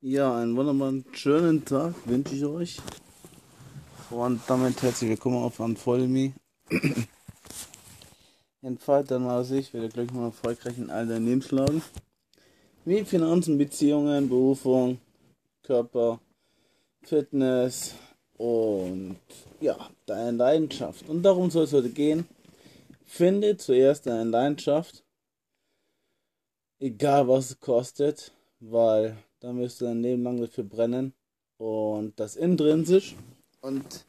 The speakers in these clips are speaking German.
Ja, einen wunderbaren schönen Tag wünsche ich euch. Und damit herzlich willkommen auf Unfollow Me. Entfaltet mal sich, werde glücklich und erfolgreich in all deinen Lebenslagen. Wie Finanzen, Beziehungen, Berufung, Körper, Fitness und ja, deine Leidenschaft. Und darum soll es heute gehen. Finde zuerst deine Leidenschaft, egal was es kostet, weil dann wirst du dein Leben lang dafür brennen. Und das intrinsisch. Und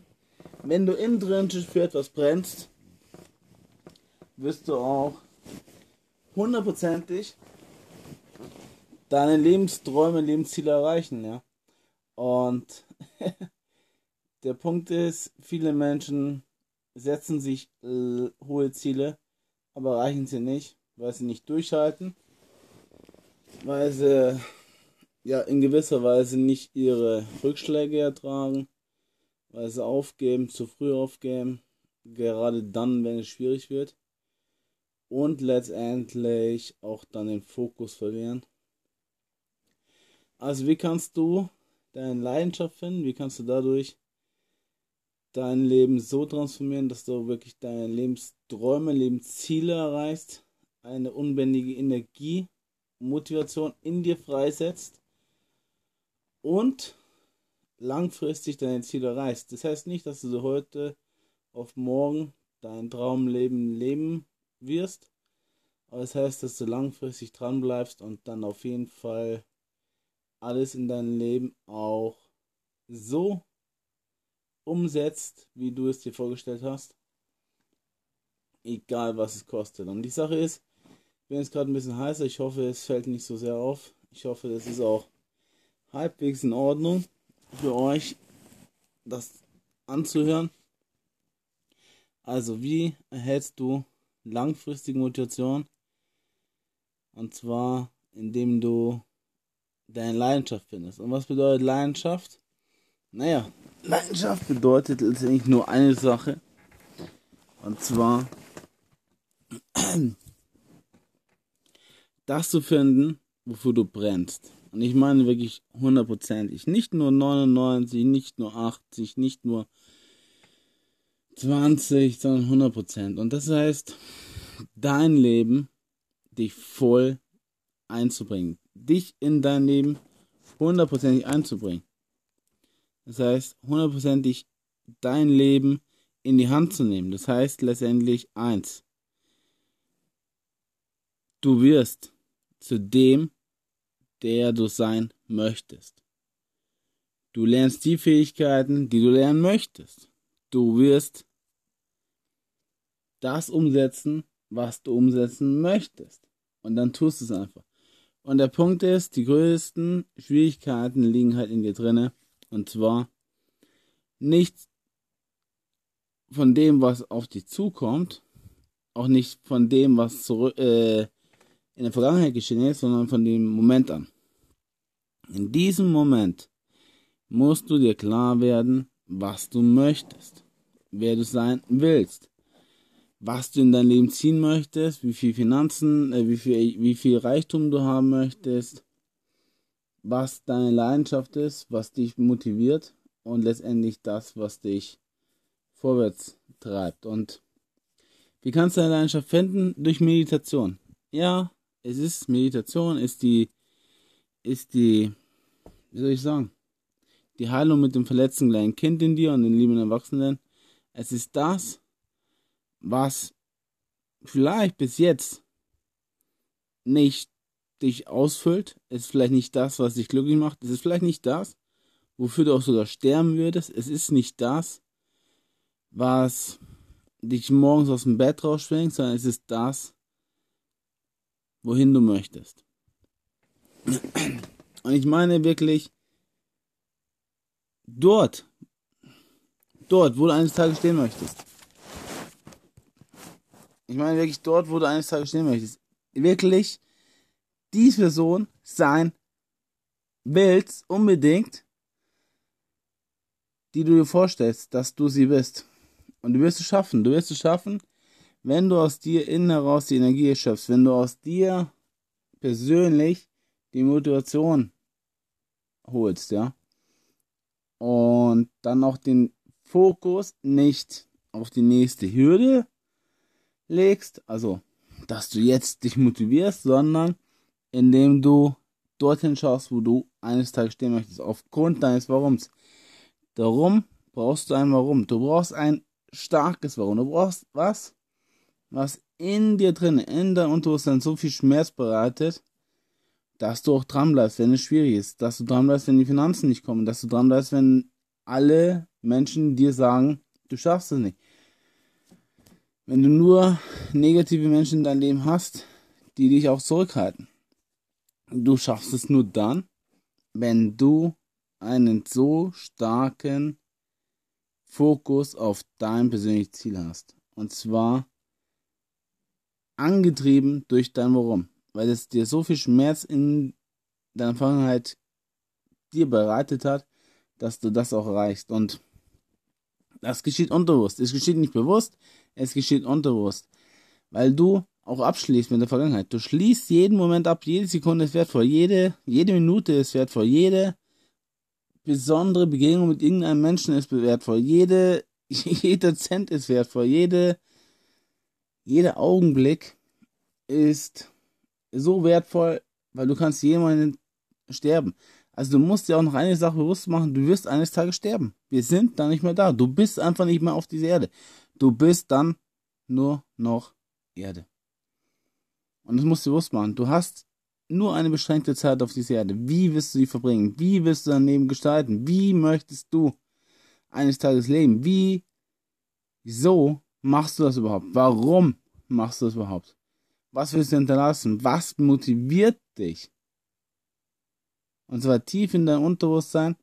wenn du intrinsisch für etwas brennst, wirst du auch hundertprozentig deine Lebensträume, Lebensziele erreichen, ja. Und der Punkt ist, viele Menschen setzen sich äh, hohe Ziele, aber erreichen sie nicht, weil sie nicht durchhalten, weil sie ja in gewisser Weise nicht ihre Rückschläge ertragen, weil sie aufgeben, zu früh aufgeben, gerade dann, wenn es schwierig wird und letztendlich auch dann den Fokus verlieren. Also wie kannst du deine Leidenschaft finden? Wie kannst du dadurch dein Leben so transformieren, dass du wirklich deine Lebensträume, Lebensziele erreichst, eine unbändige Energie, Motivation in dir freisetzt und langfristig deine Ziele erreichst. Das heißt nicht, dass du so heute auf morgen dein Traumleben leben wirst, aber das heißt, dass du langfristig dran bleibst und dann auf jeden Fall alles in deinem Leben auch so umsetzt, wie du es dir vorgestellt hast. Egal was es kostet. Und die Sache ist, bin jetzt gerade ein bisschen heißer. Ich hoffe, es fällt nicht so sehr auf. Ich hoffe, das ist auch halbwegs in Ordnung für euch, das anzuhören. Also, wie erhältst du langfristige Motivation? Und zwar, indem du deine Leidenschaft findest. Und was bedeutet Leidenschaft? Naja, Leidenschaft bedeutet letztendlich nur eine Sache. Und zwar, das zu finden, wofür du brennst. Und ich meine wirklich hundertprozentig. Nicht nur 99, nicht nur 80, nicht nur 20, sondern 100 Prozent. Und das heißt, dein Leben dich voll einzubringen. Dich in dein Leben hundertprozentig einzubringen. Das heißt, hundertprozentig dein Leben in die Hand zu nehmen. Das heißt letztendlich eins. Du wirst zu dem, der du sein möchtest. Du lernst die Fähigkeiten, die du lernen möchtest. Du wirst das umsetzen, was du umsetzen möchtest. Und dann tust du es einfach. Und der Punkt ist, die größten Schwierigkeiten liegen halt in dir drinne. Und zwar nicht von dem, was auf dich zukommt, auch nicht von dem, was zurück, äh, in der Vergangenheit geschehen ist, sondern von dem Moment an. In diesem Moment musst du dir klar werden, was du möchtest, wer du sein willst, was du in dein Leben ziehen möchtest, wie viel Finanzen, äh, wie viel, wie viel Reichtum du haben möchtest, was deine Leidenschaft ist, was dich motiviert und letztendlich das, was dich vorwärts treibt. Und wie kannst du deine Leidenschaft finden? Durch Meditation. Ja, es ist Meditation, ist die, ist die, wie soll ich sagen, die Heilung mit dem verletzten kleinen Kind in dir und den lieben Erwachsenen. Es ist das, was vielleicht bis jetzt nicht dich ausfüllt, es ist vielleicht nicht das, was dich glücklich macht, es ist vielleicht nicht das, wofür du auch sogar sterben würdest, es ist nicht das, was dich morgens aus dem Bett rausschwingt, sondern es ist das, wohin du möchtest. Und ich meine wirklich, dort, dort, wo du eines Tages stehen möchtest. Ich meine wirklich dort, wo du eines Tages stehen möchtest. Wirklich die Person sein willst, unbedingt, die du dir vorstellst, dass du sie bist. Und du wirst es schaffen. Du wirst es schaffen, wenn du aus dir innen heraus die Energie schöpfst, wenn du aus dir persönlich die Motivation holst, ja. Und dann auch den Fokus nicht auf die nächste Hürde legst, also dass du jetzt dich motivierst, sondern indem du dorthin schaust, wo du eines Tages stehen möchtest, aufgrund deines Warums. Darum brauchst du ein Warum. Du brauchst ein starkes Warum. Du brauchst was, was in dir drin, in deinem Unterbewusstsein so viel Schmerz bereitet, dass du auch dran bleibst, wenn es schwierig ist, dass du dran bleibst, wenn die Finanzen nicht kommen, dass du dran bleibst, wenn alle Menschen dir sagen, du schaffst es nicht. Wenn du nur negative Menschen in deinem Leben hast, die dich auch zurückhalten. Du schaffst es nur dann, wenn du einen so starken Fokus auf dein persönliches Ziel hast. Und zwar angetrieben durch dein Warum. Weil es dir so viel Schmerz in deiner Vergangenheit dir bereitet hat, dass du das auch erreichst. Und das geschieht unterbewusst. Es geschieht nicht bewusst, es geschieht unterbewusst. Weil du auch abschließt mit der Vergangenheit. Du schließt jeden Moment ab, jede Sekunde ist wertvoll, jede, jede Minute ist wertvoll, jede besondere Begegnung mit irgendeinem Menschen ist wertvoll, jede, jeder Cent ist wertvoll, jede, jeder Augenblick ist so wertvoll, weil du kannst jemanden sterben. Also du musst dir auch noch eine Sache bewusst machen, du wirst eines Tages sterben. Wir sind dann nicht mehr da. Du bist einfach nicht mehr auf dieser Erde. Du bist dann nur noch Erde. Und das musst du bewusst machen. Du hast nur eine beschränkte Zeit auf dieser Erde. Wie wirst du sie verbringen? Wie wirst du dein Leben gestalten? Wie möchtest du eines Tages leben? Wie, wieso machst du das überhaupt? Warum machst du das überhaupt? Was willst du hinterlassen? Was motiviert dich? Und zwar tief in dein Unterbewusstsein,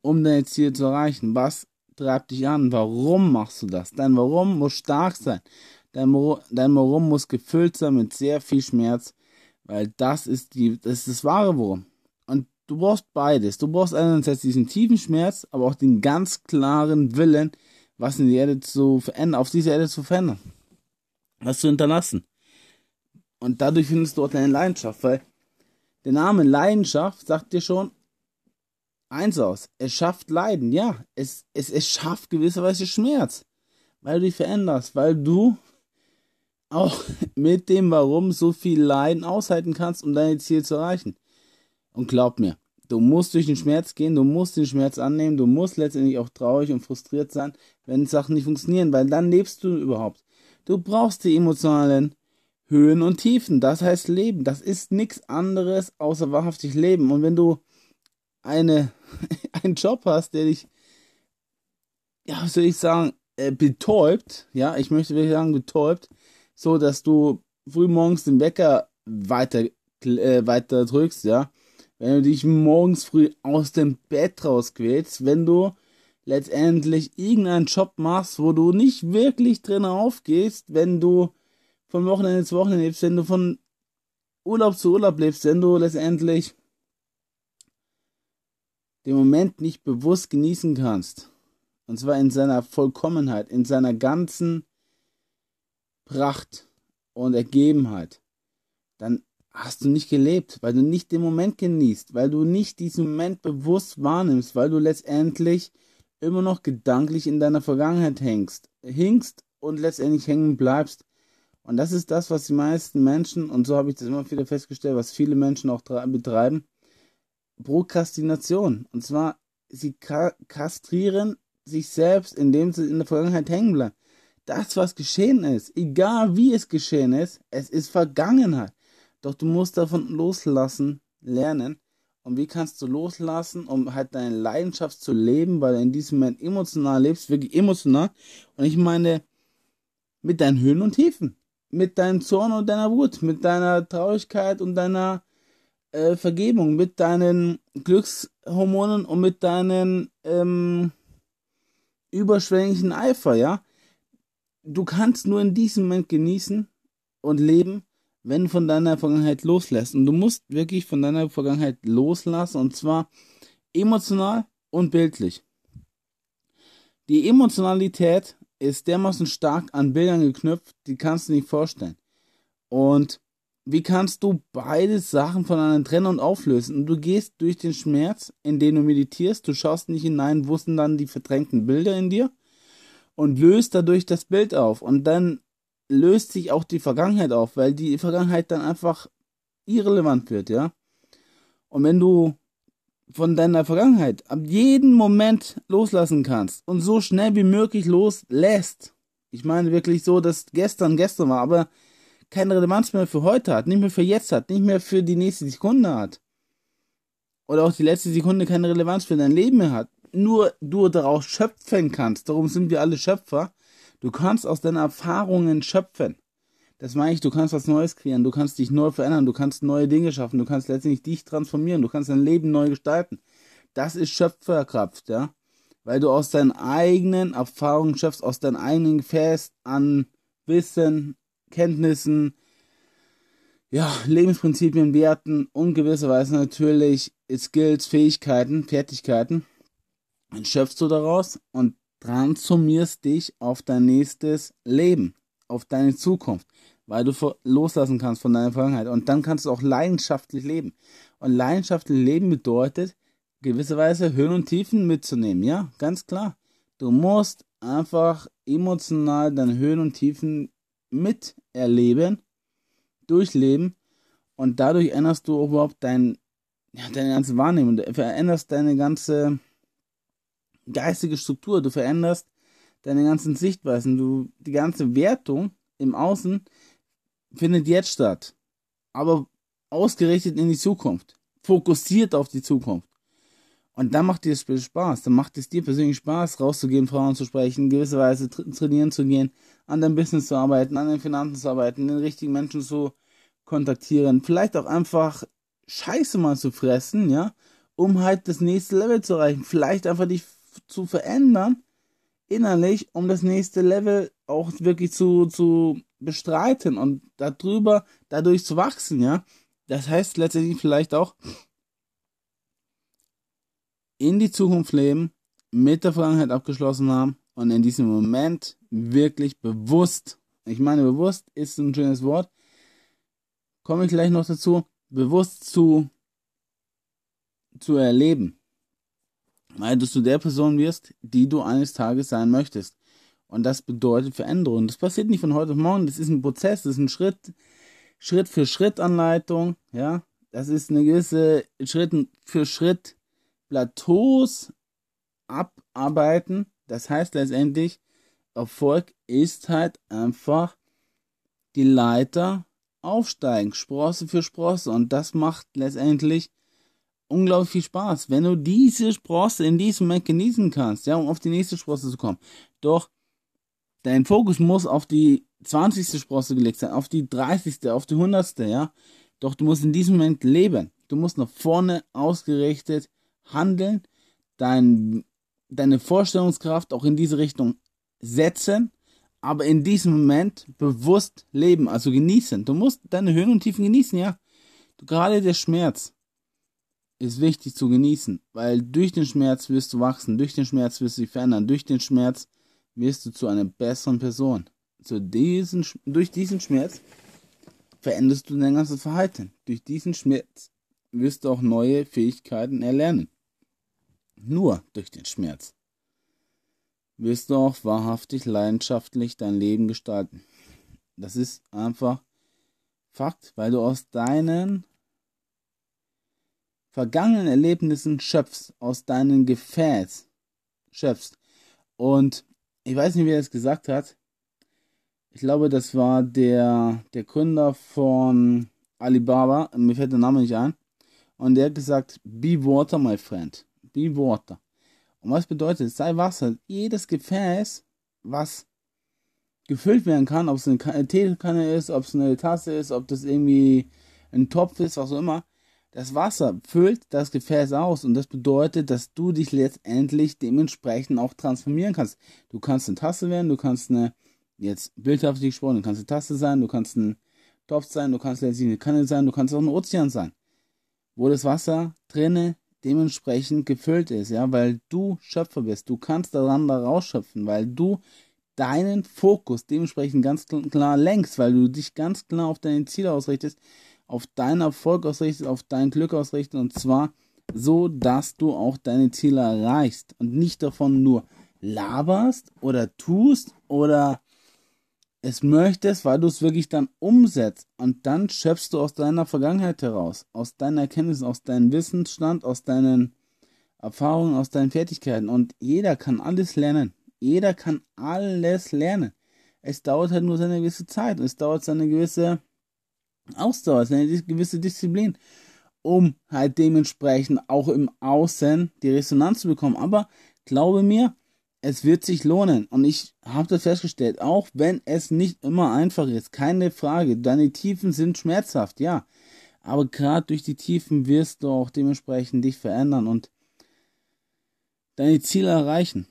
um deine Ziele zu erreichen. Was treibt dich an? Warum machst du das? Dein Warum muss stark sein. Dein, dein Warum muss gefüllt sein mit sehr viel Schmerz, weil das ist die, das ist das wahre Warum. Und du brauchst beides. Du brauchst einerseits diesen tiefen Schmerz, aber auch den ganz klaren Willen, was in der Erde zu verändern, auf dieser Erde zu verändern. Was zu hinterlassen. Und dadurch findest du auch deine Leidenschaft, weil der Name Leidenschaft sagt dir schon eins aus. Es schafft Leiden, ja. Es, es, es schafft gewisserweise Schmerz. Weil du dich veränderst, weil du auch mit dem Warum so viel Leiden aushalten kannst, um deine Ziele zu erreichen. Und glaub mir, du musst durch den Schmerz gehen, du musst den Schmerz annehmen, du musst letztendlich auch traurig und frustriert sein, wenn Sachen nicht funktionieren, weil dann lebst du überhaupt. Du brauchst die emotionalen Höhen und Tiefen, das heißt Leben. Das ist nichts anderes außer wahrhaftig Leben. Und wenn du eine, einen Job hast, der dich, ja, was soll ich sagen, äh, betäubt, ja, ich möchte wirklich sagen, betäubt, so dass du frühmorgens den Wecker weiter, äh, weiter drückst, ja. Wenn du dich morgens früh aus dem Bett rausquälst, wenn du letztendlich irgendeinen Job machst, wo du nicht wirklich drin aufgehst, wenn du von Wochenende zu Wochenende lebst, wenn du von Urlaub zu Urlaub lebst, wenn du letztendlich den Moment nicht bewusst genießen kannst. Und zwar in seiner Vollkommenheit, in seiner ganzen Pracht und Ergebenheit, dann hast du nicht gelebt, weil du nicht den Moment genießt, weil du nicht diesen Moment bewusst wahrnimmst, weil du letztendlich immer noch gedanklich in deiner Vergangenheit hängst, hinkst und letztendlich hängen bleibst. Und das ist das, was die meisten Menschen, und so habe ich das immer wieder festgestellt, was viele Menschen auch betreiben, Prokrastination. Und zwar, sie kastrieren sich selbst, indem sie in der Vergangenheit hängen bleiben das, was geschehen ist, egal wie es geschehen ist, es ist Vergangenheit. Doch du musst davon loslassen, lernen. Und wie kannst du loslassen, um halt deine Leidenschaft zu leben, weil du in diesem Moment emotional lebst, wirklich emotional. Und ich meine, mit deinen Höhen und Tiefen, mit deinem Zorn und deiner Wut, mit deiner Traurigkeit und deiner äh, Vergebung, mit deinen Glückshormonen und mit deinen ähm, überschwänglichen Eifer, ja du kannst nur in diesem Moment genießen und leben, wenn du von deiner Vergangenheit loslässt. Und du musst wirklich von deiner Vergangenheit loslassen und zwar emotional und bildlich. Die Emotionalität ist dermaßen stark an Bildern geknüpft, die kannst du nicht vorstellen. Und wie kannst du beide Sachen voneinander trennen und auflösen? Und du gehst durch den Schmerz, in den du meditierst, du schaust nicht hinein, wo sind dann die verdrängten Bilder in dir und löst dadurch das Bild auf. Und dann löst sich auch die Vergangenheit auf, weil die Vergangenheit dann einfach irrelevant wird, ja. Und wenn du von deiner Vergangenheit ab jedem Moment loslassen kannst und so schnell wie möglich loslässt, ich meine wirklich so, dass gestern gestern war, aber keine Relevanz mehr für heute hat, nicht mehr für jetzt hat, nicht mehr für die nächste Sekunde hat. Oder auch die letzte Sekunde keine Relevanz für dein Leben mehr hat. Nur du daraus schöpfen kannst. Darum sind wir alle Schöpfer. Du kannst aus deinen Erfahrungen schöpfen. Das meine ich, du kannst was Neues kreieren, du kannst dich neu verändern, du kannst neue Dinge schaffen, du kannst letztendlich dich transformieren, du kannst dein Leben neu gestalten. Das ist Schöpferkraft, ja. Weil du aus deinen eigenen Erfahrungen schöpfst, aus deinen eigenen Gefäß an Wissen, Kenntnissen, ja, Lebensprinzipien, Werten und gewisserweise natürlich Skills, Fähigkeiten, Fertigkeiten. Dann schöpfst du daraus und transformierst dich auf dein nächstes Leben, auf deine Zukunft, weil du loslassen kannst von deiner Vergangenheit. Und dann kannst du auch leidenschaftlich leben. Und leidenschaftlich leben bedeutet, gewisserweise Höhen und Tiefen mitzunehmen. Ja, ganz klar. Du musst einfach emotional deine Höhen und Tiefen miterleben, durchleben und dadurch änderst du überhaupt dein, ja, deine ganze Wahrnehmung, du veränderst deine ganze geistige Struktur, du veränderst deine ganzen Sichtweisen, du, die ganze Wertung im Außen findet jetzt statt, aber ausgerichtet in die Zukunft, fokussiert auf die Zukunft. Und dann macht dir das Spiel Spaß. Dann macht es dir persönlich Spaß, rauszugehen, Frauen zu sprechen, gewisserweise tra trainieren zu gehen, an deinem Business zu arbeiten, an den Finanzen zu arbeiten, den richtigen Menschen zu kontaktieren. Vielleicht auch einfach Scheiße mal zu fressen, ja, um halt das nächste Level zu erreichen. Vielleicht einfach dich zu verändern, innerlich, um das nächste Level auch wirklich zu, zu bestreiten und darüber, dadurch zu wachsen, ja. Das heißt letztendlich vielleicht auch, in die Zukunft leben, mit der Vergangenheit abgeschlossen haben und in diesem Moment wirklich bewusst, ich meine bewusst ist ein schönes Wort, komme ich gleich noch dazu, bewusst zu, zu erleben. Weil du zu der Person wirst, die du eines Tages sein möchtest. Und das bedeutet Veränderung. Das passiert nicht von heute auf morgen, das ist ein Prozess, das ist ein Schritt, Schritt für Schritt Anleitung, ja. Das ist eine gewisse Schritt für Schritt Plateaus abarbeiten. Das heißt letztendlich, Erfolg ist halt einfach die Leiter aufsteigen, Sprosse für Sprosse. Und das macht letztendlich unglaublich viel Spaß, wenn du diese Sprosse in diesem Moment genießen kannst, ja, um auf die nächste Sprosse zu kommen. Doch dein Fokus muss auf die 20. Sprosse gelegt sein, auf die 30., auf die 100., ja. Doch du musst in diesem Moment leben. Du musst nach vorne ausgerichtet Handeln, dein, deine Vorstellungskraft auch in diese Richtung setzen, aber in diesem Moment bewusst leben, also genießen. Du musst deine Höhen und Tiefen genießen, ja. Gerade der Schmerz ist wichtig zu genießen, weil durch den Schmerz wirst du wachsen, durch den Schmerz wirst du dich verändern, durch den Schmerz wirst du zu einer besseren Person. Zu diesen, durch diesen Schmerz veränderst du dein ganzes Verhalten. Durch diesen Schmerz wirst du auch neue Fähigkeiten erlernen nur durch den Schmerz, wirst du auch wahrhaftig leidenschaftlich dein Leben gestalten. Das ist einfach Fakt, weil du aus deinen vergangenen Erlebnissen schöpfst, aus deinen Gefäß schöpfst. Und ich weiß nicht, wer das gesagt hat. Ich glaube, das war der, der Gründer von Alibaba. Mir fällt der Name nicht ein. Und der hat gesagt, be water, my friend wie Worte. Und was bedeutet, sei Wasser, jedes Gefäß, was gefüllt werden kann, ob es eine Teekanne ist, ob es eine Tasse ist, ob das irgendwie ein Topf ist, was auch immer, das Wasser füllt das Gefäß aus und das bedeutet, dass du dich letztendlich dementsprechend auch transformieren kannst. Du kannst eine Tasse werden, du kannst eine, jetzt bildhaft gesprochen, du kannst eine Tasse sein, du kannst ein Topf sein, du kannst letztendlich eine Kanne sein, du kannst auch ein Ozean sein, wo das Wasser drinnen dementsprechend gefüllt ist, ja, weil du Schöpfer bist. Du kannst daran da rausschöpfen, weil du deinen Fokus dementsprechend ganz klar lenkst, weil du dich ganz klar auf deine Ziele ausrichtest, auf deinen Erfolg ausrichtest, auf dein Glück ausrichtest und zwar so, dass du auch deine Ziele erreichst und nicht davon nur laberst oder tust oder es möchtest, weil du es wirklich dann umsetzt und dann schöpfst du aus deiner Vergangenheit heraus, aus deiner Erkenntnis, aus deinem Wissensstand, aus deinen Erfahrungen, aus deinen Fertigkeiten und jeder kann alles lernen. Jeder kann alles lernen. Es dauert halt nur seine gewisse Zeit. Es dauert seine gewisse Ausdauer, seine gewisse Disziplin, um halt dementsprechend auch im Außen die Resonanz zu bekommen. Aber glaube mir, es wird sich lohnen. Und ich habe das festgestellt, auch wenn es nicht immer einfach ist, keine Frage. Deine Tiefen sind schmerzhaft, ja. Aber gerade durch die Tiefen wirst du auch dementsprechend dich verändern und deine Ziele erreichen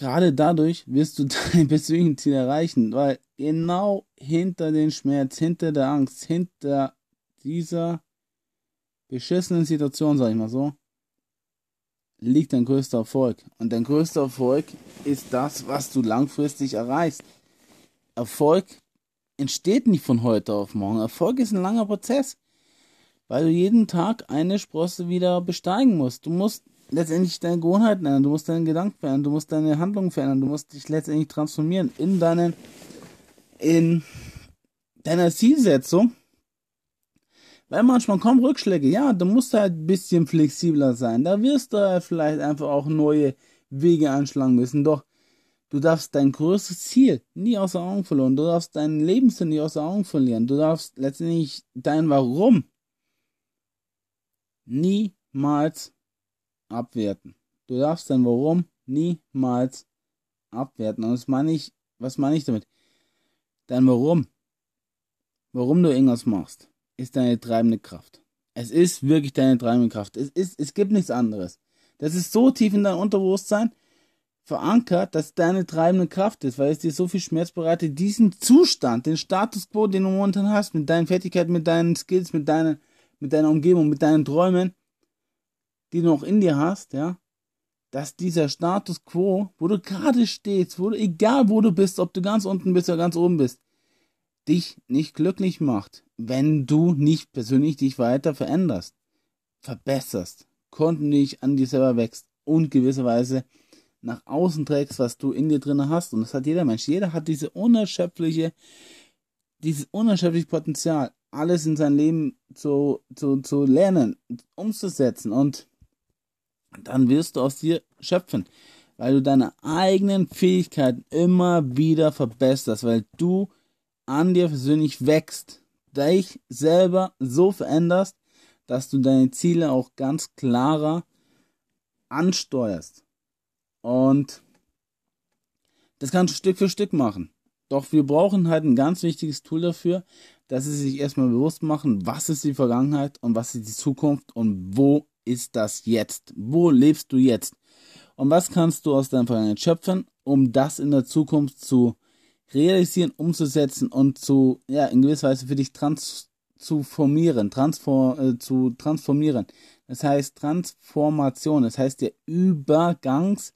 gerade dadurch wirst du dein persönliches Ziel erreichen, weil genau hinter den Schmerz, hinter der Angst, hinter dieser beschissenen Situation, sag ich mal so, liegt dein größter Erfolg. Und dein größter Erfolg ist das, was du langfristig erreichst. Erfolg entsteht nicht von heute auf morgen. Erfolg ist ein langer Prozess, weil du jeden Tag eine Sprosse wieder besteigen musst. Du musst letztendlich deine Gewohnheiten ändern, du musst deinen Gedanken verändern, du musst deine Handlungen verändern, du musst dich letztendlich transformieren in deinen, in deiner Zielsetzung. Weil manchmal kommen Rückschläge, ja, du musst halt ein bisschen flexibler sein. Da wirst du halt vielleicht einfach auch neue Wege einschlagen müssen. Doch du darfst dein größtes Ziel nie außer Augen verlieren. Du darfst deinen Lebenssinn nie außer Augen verlieren. Du darfst letztendlich dein Warum niemals abwerten. Du darfst dein Warum niemals abwerten. Und das meine ich, was meine ich damit? Dein Warum, warum du irgendwas machst, ist deine treibende Kraft. Es ist wirklich deine treibende Kraft. Es ist, es gibt nichts anderes. Das ist so tief in deinem Unterbewusstsein verankert, dass deine treibende Kraft ist, weil es dir so viel Schmerz bereitet, diesen Zustand, den Status quo, den du momentan hast, mit deinen Fertigkeiten, mit deinen Skills, mit deinen, mit deiner Umgebung, mit deinen Träumen, die du noch in dir hast, ja, dass dieser Status quo, wo du gerade stehst, wo du, egal wo du bist, ob du ganz unten bist oder ganz oben bist, dich nicht glücklich macht, wenn du nicht persönlich dich weiter veränderst, verbesserst, kontinuierlich an dir selber wächst und gewisserweise nach außen trägst, was du in dir drin hast. Und das hat jeder Mensch. Jeder hat diese unerschöpfliche, dieses unerschöpfliche Potenzial, alles in sein Leben zu, zu, zu lernen, umzusetzen. Und dann wirst du aus dir schöpfen, weil du deine eigenen Fähigkeiten immer wieder verbesserst, weil du an dir persönlich wächst, dich selber so veränderst, dass du deine Ziele auch ganz klarer ansteuerst. Und das kannst du Stück für Stück machen. Doch wir brauchen halt ein ganz wichtiges Tool dafür, dass sie sich erstmal bewusst machen, was ist die Vergangenheit und was ist die Zukunft und wo ist das jetzt? Wo lebst du jetzt? Und was kannst du aus deiner Vergangenheit schöpfen, um das in der Zukunft zu realisieren, umzusetzen und zu, ja, in gewisser Weise für dich trans zu formieren, transform, äh, zu transformieren. Das heißt Transformation, das heißt der Übergangs,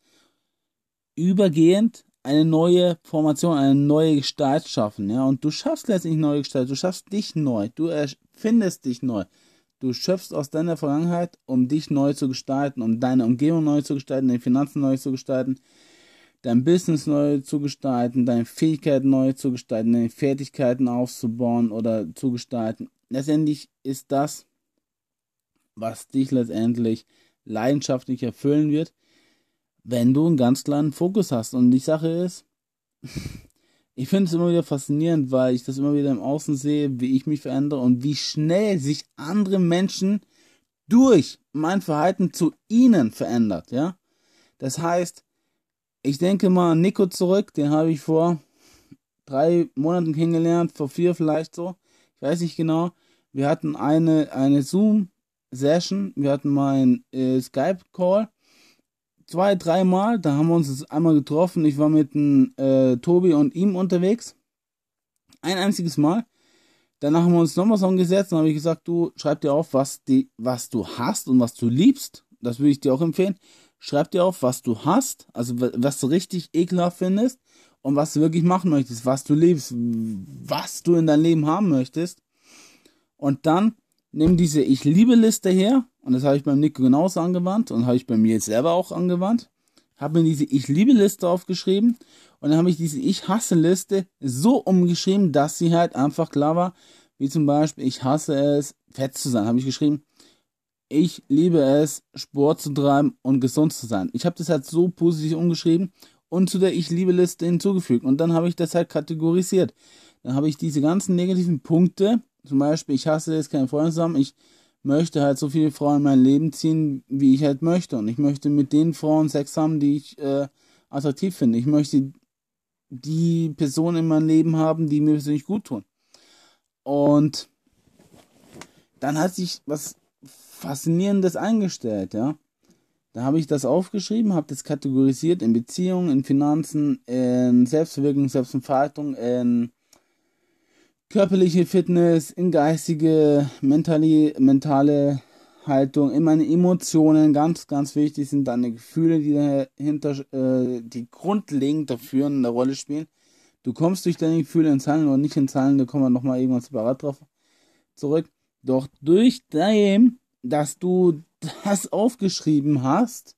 übergehend eine neue Formation, eine neue Gestalt schaffen, ja, und du schaffst letztendlich neue Gestalt, du schaffst dich neu, du erfindest dich neu, Du schöpfst aus deiner Vergangenheit, um dich neu zu gestalten, um deine Umgebung neu zu gestalten, deine Finanzen neu zu gestalten, dein Business neu zu gestalten, deine Fähigkeiten neu zu gestalten, deine Fertigkeiten aufzubauen oder zu gestalten. Letztendlich ist das, was dich letztendlich leidenschaftlich erfüllen wird, wenn du einen ganz klaren Fokus hast. Und die Sache ist, ich finde es immer wieder faszinierend, weil ich das immer wieder im Außen sehe, wie ich mich verändere und wie schnell sich andere Menschen durch mein Verhalten zu ihnen verändert, ja. Das heißt, ich denke mal an Nico zurück, den habe ich vor drei Monaten kennengelernt, vor vier vielleicht so, ich weiß nicht genau. Wir hatten eine, eine Zoom-Session, wir hatten mal einen äh, Skype-Call zwei, dreimal. Da haben wir uns einmal getroffen. Ich war mit dem, äh, Tobi und ihm unterwegs. Ein einziges Mal. Danach haben wir uns nochmal zusammengesetzt und habe ich gesagt, du schreib dir auf, was, die, was du hast und was du liebst. Das würde ich dir auch empfehlen. Schreib dir auf, was du hast, also was du richtig ekelhaft findest und was du wirklich machen möchtest, was du liebst, was du in deinem Leben haben möchtest. Und dann nimm diese Ich liebe Liste her und das habe ich beim Nico genauso angewandt und habe ich bei mir jetzt selber auch angewandt. Habe mir diese Ich liebe Liste aufgeschrieben und dann habe ich diese Ich hasse Liste so umgeschrieben, dass sie halt einfach klar war, wie zum Beispiel Ich hasse es, fett zu sein, habe ich geschrieben. Ich liebe es, Sport zu treiben und gesund zu sein. Ich habe das halt so positiv umgeschrieben und zu der Ich liebe Liste hinzugefügt und dann habe ich das halt kategorisiert. Dann habe ich diese ganzen negativen Punkte, zum Beispiel ich hasse es, keine Freunde zu haben, ich möchte halt so viele Frauen in mein Leben ziehen, wie ich halt möchte. Und ich möchte mit den Frauen Sex haben, die ich äh, attraktiv finde. Ich möchte die Personen in meinem Leben haben, die mir persönlich gut tun. Und dann hat sich was Faszinierendes eingestellt, ja. Da habe ich das aufgeschrieben, habe das kategorisiert in Beziehungen, in Finanzen, in Selbstverwirklichung, Selbstentfaltung, in körperliche Fitness, in geistige, mentale, mentale Haltung, in meine Emotionen, ganz, ganz wichtig sind deine Gefühle, die dahinter, äh, die grundlegend dafür eine Rolle spielen. Du kommst durch deine Gefühle ins Handeln oder nicht ins Handeln, da kommen wir nochmal irgendwann separat drauf zurück. Doch durch dem, dass du das aufgeschrieben hast,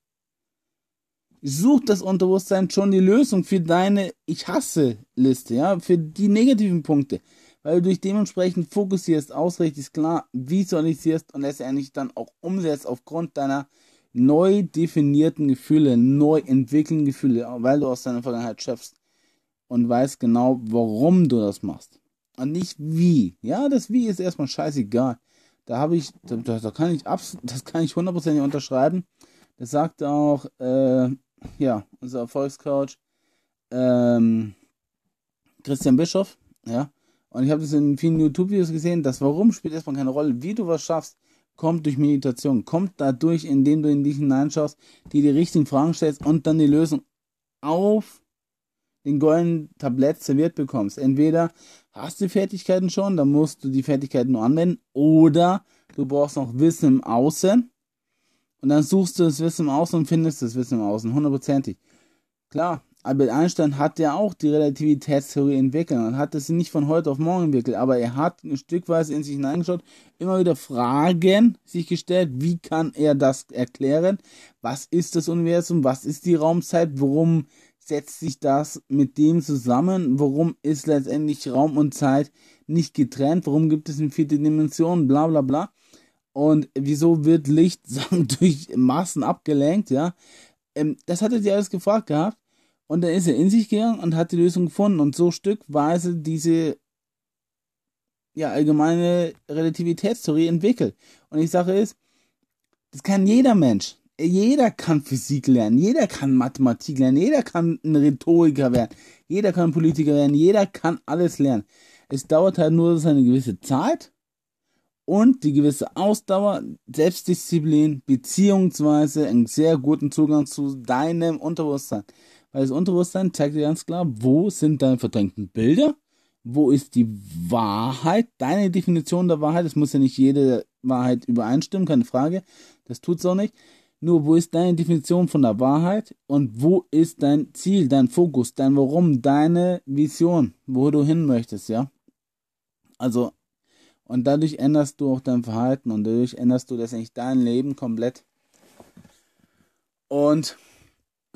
sucht das Unterbewusstsein schon die Lösung für deine Ich hasse Liste, ja, für die negativen Punkte weil du dich dementsprechend fokussierst, ausrichtest, klar visualisierst und letztendlich dann auch umsetzt aufgrund deiner neu definierten Gefühle, neu entwickelten Gefühle, weil du aus deiner Vergangenheit schöpfst und weißt genau, warum du das machst. Und nicht wie. Ja, das Wie ist erstmal scheißegal. Da habe ich, da, da, kann ich absolut, das kann ich hundertprozentig unterschreiben. Das sagt auch, äh, ja, unser Erfolgscoach, ähm, Christian Bischoff, ja, und ich habe das in vielen YouTube-Videos gesehen, das Warum spielt erstmal keine Rolle. Wie du was schaffst, kommt durch Meditation, kommt dadurch, indem du in dich hineinschaust, dir die richtigen Fragen stellst und dann die Lösung auf den goldenen Tablett serviert bekommst. Entweder hast du Fertigkeiten schon, dann musst du die Fertigkeiten nur anwenden, oder du brauchst noch Wissen im Außen und dann suchst du das Wissen im Außen und findest das Wissen im Außen, hundertprozentig. Klar, Albert Einstein hat ja auch die Relativitätstheorie entwickelt und hat das nicht von heute auf morgen entwickelt, aber er hat ein Stückweise in sich hineingeschaut, immer wieder Fragen sich gestellt, wie kann er das erklären? Was ist das Universum? Was ist die Raumzeit? Warum setzt sich das mit dem zusammen? Warum ist letztendlich Raum und Zeit nicht getrennt? Warum gibt es eine vierte Dimension? Bla bla bla. Und wieso wird Licht durch Massen abgelenkt? Ja, ähm, das hat er sich alles gefragt gehabt. Und dann ist er in sich gegangen und hat die Lösung gefunden und so stückweise diese ja, allgemeine Relativitätstheorie entwickelt. Und ich sage es, das kann jeder Mensch. Jeder kann Physik lernen, jeder kann Mathematik lernen, jeder kann ein Rhetoriker werden, jeder kann Politiker werden, jeder kann alles lernen. Es dauert halt nur eine gewisse Zeit und die gewisse Ausdauer, Selbstdisziplin, beziehungsweise einen sehr guten Zugang zu deinem Unterbewusstsein. Weil das Unterbewusstsein zeigt dir ganz klar, wo sind deine verdrängten Bilder, wo ist die Wahrheit, deine Definition der Wahrheit. Es muss ja nicht jede Wahrheit übereinstimmen, keine Frage. Das tut es auch nicht. Nur wo ist deine Definition von der Wahrheit und wo ist dein Ziel, dein Fokus, dein Warum, deine Vision, wo du hin möchtest, ja? Also, und dadurch änderst du auch dein Verhalten und dadurch änderst du letztendlich dein Leben komplett. Und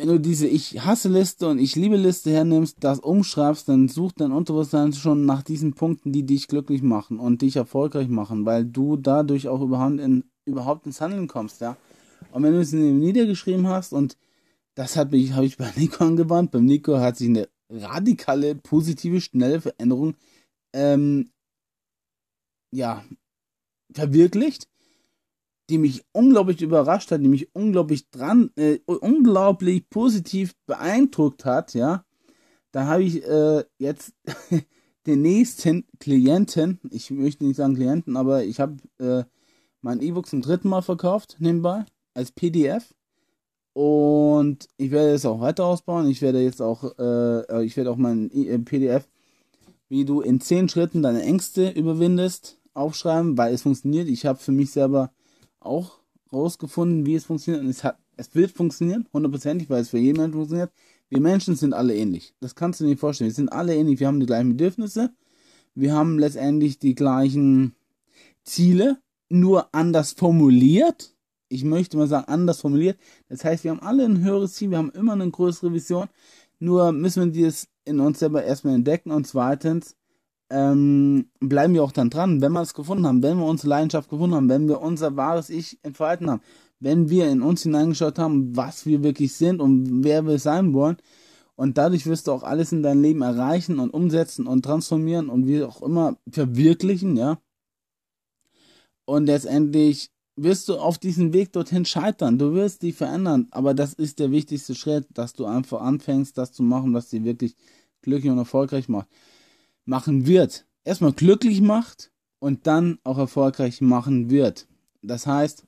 wenn du diese Ich hasse Liste und Ich liebe Liste hernimmst, das umschreibst, dann sucht dein Unterbewusstsein schon nach diesen Punkten, die dich glücklich machen und dich erfolgreich machen, weil du dadurch auch überhaupt, in, überhaupt ins Handeln kommst, ja. Und wenn du es niedergeschrieben hast und das habe ich, hab ich bei Nico angewandt, beim Nico hat sich eine radikale, positive, schnelle Veränderung ähm, ja, verwirklicht die mich unglaublich überrascht hat, die mich unglaublich dran, äh, unglaublich positiv beeindruckt hat, ja, da habe ich äh, jetzt den nächsten Klienten, ich möchte nicht sagen Klienten, aber ich habe äh, mein E-Book zum dritten Mal verkauft, nebenbei, als PDF. Und ich werde es auch weiter ausbauen. Ich werde jetzt auch, äh, ich werde auch mein äh, PDF, wie du in zehn Schritten deine Ängste überwindest, aufschreiben, weil es funktioniert. Ich habe für mich selber auch rausgefunden, wie es funktioniert. Und es, hat, es wird funktionieren, hundertprozentig, weil es für jeden Menschen funktioniert. Wir Menschen sind alle ähnlich. Das kannst du dir nicht vorstellen. Wir sind alle ähnlich. Wir haben die gleichen Bedürfnisse. Wir haben letztendlich die gleichen Ziele, nur anders formuliert. Ich möchte mal sagen, anders formuliert. Das heißt, wir haben alle ein höheres Ziel. Wir haben immer eine größere Vision. Nur müssen wir das in uns selber erstmal entdecken. Und zweitens, ähm, bleiben wir auch dann dran, wenn wir es gefunden haben, wenn wir unsere Leidenschaft gefunden haben, wenn wir unser wahres Ich entfalten haben, wenn wir in uns hineingeschaut haben, was wir wirklich sind und wer wir sein wollen. Und dadurch wirst du auch alles in deinem Leben erreichen und umsetzen und transformieren und wie auch immer verwirklichen, ja. Und letztendlich wirst du auf diesem Weg dorthin scheitern. Du wirst dich verändern. Aber das ist der wichtigste Schritt, dass du einfach anfängst, das zu machen, was dich wirklich glücklich und erfolgreich macht machen wird. Erstmal glücklich macht und dann auch erfolgreich machen wird. Das heißt,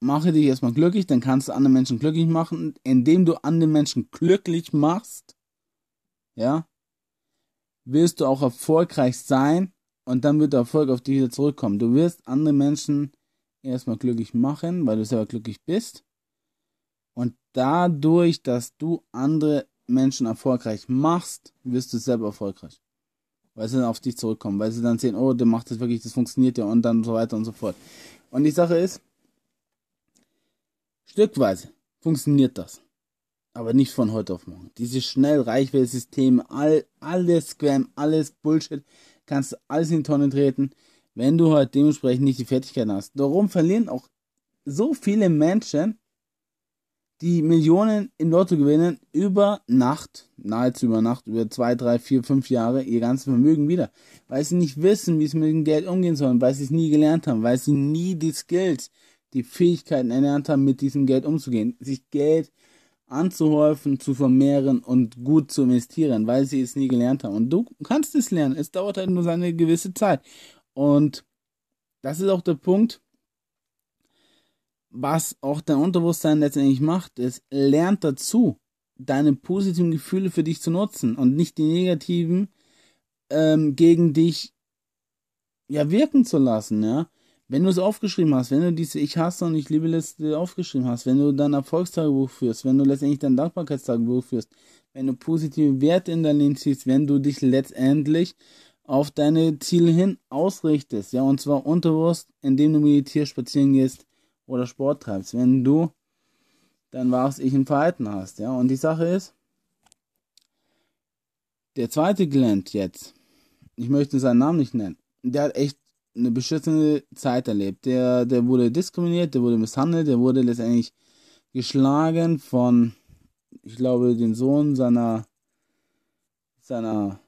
mache dich erstmal glücklich, dann kannst du andere Menschen glücklich machen, indem du andere Menschen glücklich machst. Ja, wirst du auch erfolgreich sein und dann wird der Erfolg auf dich wieder zurückkommen. Du wirst andere Menschen erstmal glücklich machen, weil du selber glücklich bist. Und dadurch, dass du andere Menschen erfolgreich machst, wirst du selber erfolgreich weil sie dann auf dich zurückkommen, weil sie dann sehen, oh, der macht das wirklich, das funktioniert ja und dann so weiter und so fort. Und die Sache ist, stückweise funktioniert das. Aber nicht von heute auf morgen. Diese schnell Reichweite-Systeme, all, alles Scam, alles Bullshit, kannst du alles in die Tonne treten, wenn du halt dementsprechend nicht die Fertigkeit hast. Darum verlieren auch so viele Menschen die Millionen im Lotto gewinnen, über Nacht, nahezu über Nacht, über zwei, drei, vier, fünf Jahre ihr ganzes Vermögen wieder. Weil sie nicht wissen, wie sie mit dem Geld umgehen sollen, weil sie es nie gelernt haben, weil sie nie die Skills, die Fähigkeiten erlernt haben, mit diesem Geld umzugehen, sich Geld anzuhäufen, zu vermehren und gut zu investieren, weil sie es nie gelernt haben. Und du kannst es lernen. Es dauert halt nur seine gewisse Zeit. Und das ist auch der Punkt, was auch dein Unterbewusstsein letztendlich macht, es lernt dazu, deine positiven Gefühle für dich zu nutzen und nicht die negativen ähm, gegen dich ja wirken zu lassen, ja. Wenn du es aufgeschrieben hast, wenn du diese Ich hasse und ich liebe Liste aufgeschrieben hast, wenn du dein Erfolgstagebuch führst, wenn du letztendlich dein Dankbarkeitstagebuch führst, wenn du positive Werte in dein Leben ziehst, wenn du dich letztendlich auf deine Ziele hin ausrichtest, ja, und zwar unterbewusst, indem du meditierst, spazieren gehst, oder Sport treibst. Wenn du dann wahres Ich im Verhalten hast, ja. Und die Sache ist, der zweite Glent jetzt, ich möchte seinen Namen nicht nennen, der hat echt eine beschissene Zeit erlebt. Der, der wurde diskriminiert, der wurde misshandelt, der wurde letztendlich geschlagen von, ich glaube, den Sohn seiner, seiner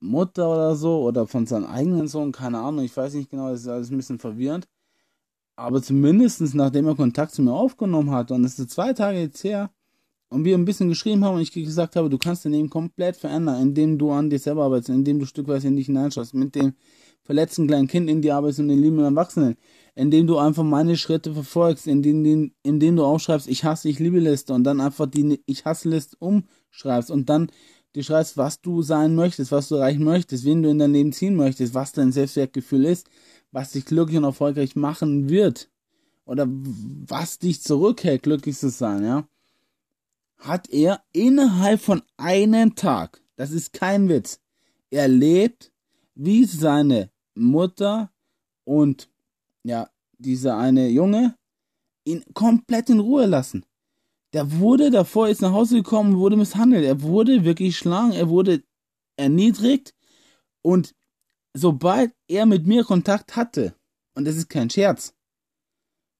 Mutter oder so, oder von seinem eigenen Sohn, keine Ahnung, ich weiß nicht genau, das ist alles ein bisschen verwirrend. Aber zumindest nachdem er Kontakt zu mir aufgenommen hat, und es ist zwei Tage jetzt her, und wir ein bisschen geschrieben haben und ich gesagt habe, du kannst dein Leben komplett verändern, indem du an dir selber arbeitest, indem du stückweise in dich hineinschaust, mit dem verletzten kleinen Kind in die arbeitest und den lieben Erwachsenen, indem du einfach meine Schritte verfolgst, indem, indem du aufschreibst, ich hasse, ich liebe Liste und dann einfach die Ich hasse Liste umschreibst und dann dir schreibst, was du sein möchtest, was du erreichen möchtest, wen du in dein Leben ziehen möchtest, was dein Selbstwertgefühl ist, was dich glücklich und erfolgreich machen wird oder was dich zurückhält, glücklich zu sein, ja, hat er innerhalb von einem Tag, das ist kein Witz, erlebt, wie seine Mutter und ja, dieser eine Junge ihn komplett in Ruhe lassen. Der wurde davor, ist nach Hause gekommen, wurde misshandelt. Er wurde wirklich geschlagen, er wurde erniedrigt und sobald er mit mir Kontakt hatte, und das ist kein Scherz,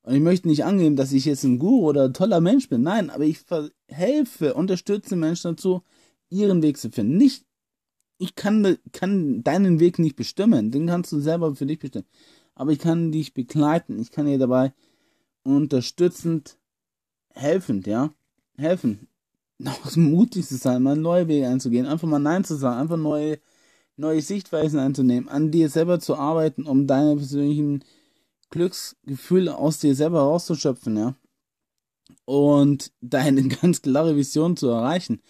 und ich möchte nicht angeben, dass ich jetzt ein Guru oder ein toller Mensch bin, nein, aber ich helfe, unterstütze Menschen dazu, ihren Weg zu finden. Nicht, ich kann, kann deinen Weg nicht bestimmen, den kannst du selber für dich bestimmen. Aber ich kann dich begleiten, ich kann dir dabei unterstützend, helfend, ja, helfen. Noch mutig zu sein, mal neue Wege einzugehen, einfach mal Nein zu sagen, einfach neue neue Sichtweisen einzunehmen, an dir selber zu arbeiten, um deine persönlichen Glücksgefühle aus dir selber rauszuschöpfen, ja. Und deine ganz klare Vision zu erreichen.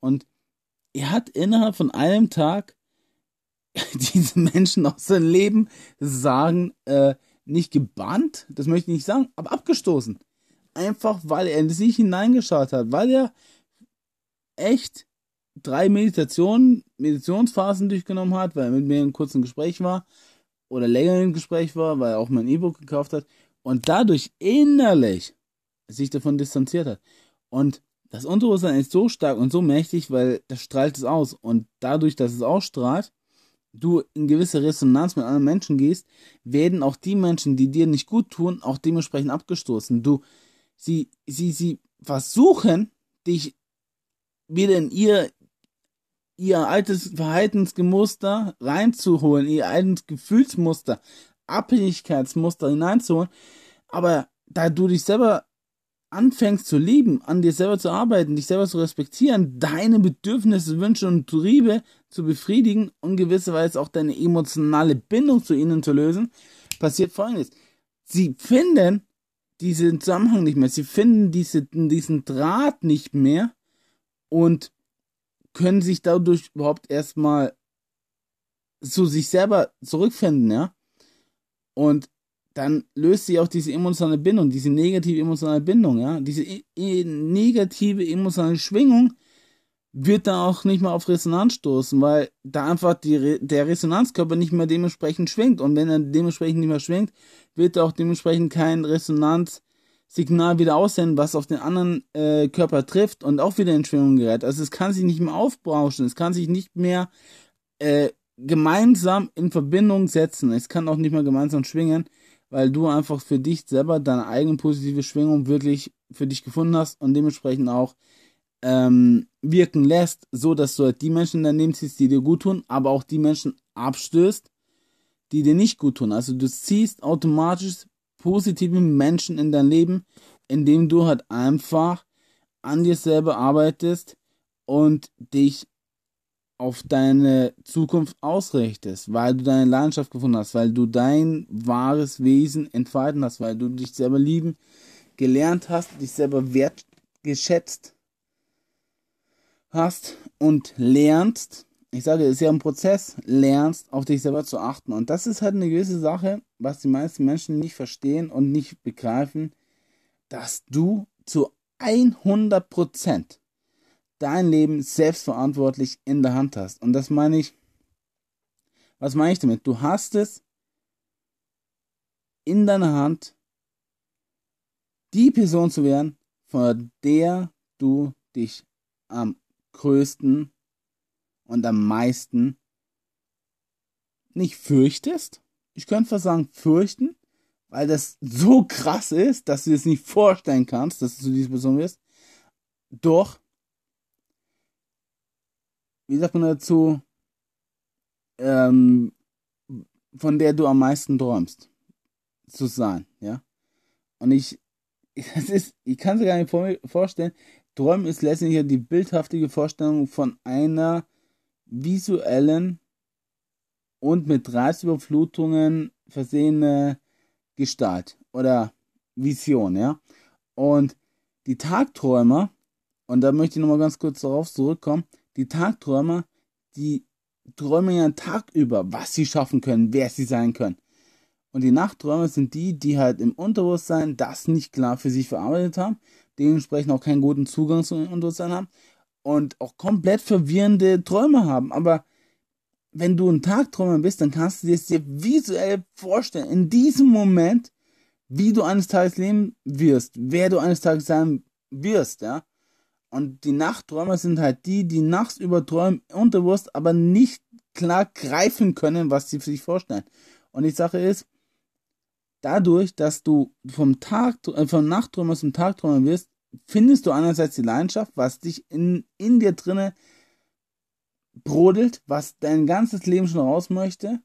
Und er hat innerhalb von einem Tag diese Menschen aus seinem Leben sagen, äh, nicht gebannt, das möchte ich nicht sagen, aber abgestoßen. Einfach weil er in sich hineingeschaut hat, weil er echt drei Meditationen, Meditationsphasen durchgenommen hat, weil er mit mir in kurzen Gespräch war oder länger im Gespräch war, weil er auch mein E-Book gekauft hat und dadurch innerlich sich davon distanziert hat. Und das Unterbewusstsein ist so stark und so mächtig, weil das strahlt es aus. Und dadurch, dass es ausstrahlt, du in gewisse Resonanz mit anderen Menschen gehst, werden auch die Menschen, die dir nicht gut tun, auch dementsprechend abgestoßen. Du, sie, sie, sie versuchen, dich wieder in ihr, ihr altes Verhaltensmuster reinzuholen, ihr altes Gefühlsmuster, Abhängigkeitsmuster hineinzuholen. Aber da du dich selber anfängst zu lieben, an dir selber zu arbeiten, dich selber zu respektieren, deine Bedürfnisse, Wünsche und Triebe zu befriedigen und gewisserweise auch deine emotionale Bindung zu ihnen zu lösen, passiert folgendes. Sie finden diesen Zusammenhang nicht mehr, sie finden diese, diesen Draht nicht mehr und können sich dadurch überhaupt erstmal zu sich selber zurückfinden, ja. Und dann löst sich auch diese emotionale Bindung, diese negative emotionale Bindung, ja, diese e e negative emotionale Schwingung wird dann auch nicht mehr auf Resonanz stoßen, weil da einfach Re der Resonanzkörper nicht mehr dementsprechend schwingt und wenn er dementsprechend nicht mehr schwingt, wird auch dementsprechend kein Resonanzsignal wieder aussenden, was auf den anderen äh, Körper trifft und auch wieder in Schwingung gerät. Also es kann sich nicht mehr aufbrauschen, es kann sich nicht mehr äh, gemeinsam in Verbindung setzen, es kann auch nicht mehr gemeinsam schwingen weil du einfach für dich selber deine eigene positive Schwingung wirklich für dich gefunden hast und dementsprechend auch ähm, wirken lässt, so dass du halt die Menschen Leben ziehst, die dir gut tun, aber auch die Menschen abstößt, die dir nicht gut tun. Also du ziehst automatisch positive Menschen in dein Leben, indem du halt einfach an dir selber arbeitest und dich auf deine Zukunft ausrichtest, weil du deine Leidenschaft gefunden hast, weil du dein wahres Wesen entfalten hast, weil du dich selber lieben gelernt hast, dich selber wertgeschätzt hast und lernst, ich sage, es ist ja ein Prozess, lernst auf dich selber zu achten. Und das ist halt eine gewisse Sache, was die meisten Menschen nicht verstehen und nicht begreifen, dass du zu 100 Prozent dein Leben selbstverantwortlich in der Hand hast. Und das meine ich, was meine ich damit? Du hast es in deiner Hand, die Person zu werden, vor der du dich am größten und am meisten nicht fürchtest. Ich könnte fast sagen fürchten, weil das so krass ist, dass du es nicht vorstellen kannst, dass du diese Person wirst. Doch wie sagt man dazu, ähm, von der du am meisten träumst, zu sein, ja. Und ich, es ist, ich kann es gar nicht vorstellen, Träumen ist letztendlich die bildhaftige Vorstellung von einer visuellen und mit Reizüberflutungen versehene Gestalt oder Vision, ja. Und die Tagträumer, und da möchte ich nochmal ganz kurz darauf zurückkommen, die Tagträumer, die träumen ja einen Tag über, was sie schaffen können, wer sie sein können. Und die Nachträume sind die, die halt im Unterbewusstsein das nicht klar für sich verarbeitet haben, dementsprechend auch keinen guten Zugang zum Unterbewusstsein haben und auch komplett verwirrende Träume haben. Aber wenn du ein Tagträumer bist, dann kannst du dir das dir visuell vorstellen, in diesem Moment, wie du eines Tages leben wirst, wer du eines Tages sein wirst, ja. Und die Nachträume sind halt die, die nachts überträumen, unterbewusst, aber nicht klar greifen können, was sie sich vorstellen. Und die Sache ist, dadurch, dass du vom Tag, äh, vom Nachträumer zum Tagträumer wirst, findest du einerseits die Leidenschaft, was dich in, in dir drinne brodelt, was dein ganzes Leben schon raus möchte.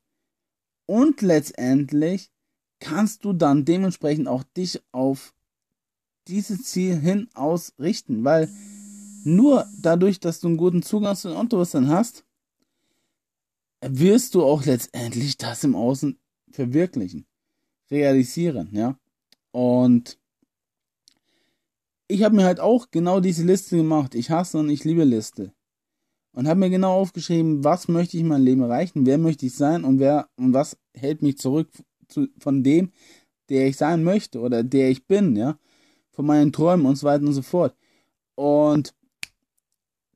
Und letztendlich kannst du dann dementsprechend auch dich auf dieses Ziel hin ausrichten, weil nur dadurch, dass du einen guten Zugang zu den Unterbewusstsein hast, wirst du auch letztendlich das im Außen verwirklichen, realisieren, ja. Und ich habe mir halt auch genau diese Liste gemacht. Ich hasse und ich liebe Liste. Und habe mir genau aufgeschrieben, was möchte ich in meinem Leben erreichen, wer möchte ich sein und wer und was hält mich zurück zu, von dem, der ich sein möchte oder der ich bin, ja, von meinen Träumen und so weiter und so fort. Und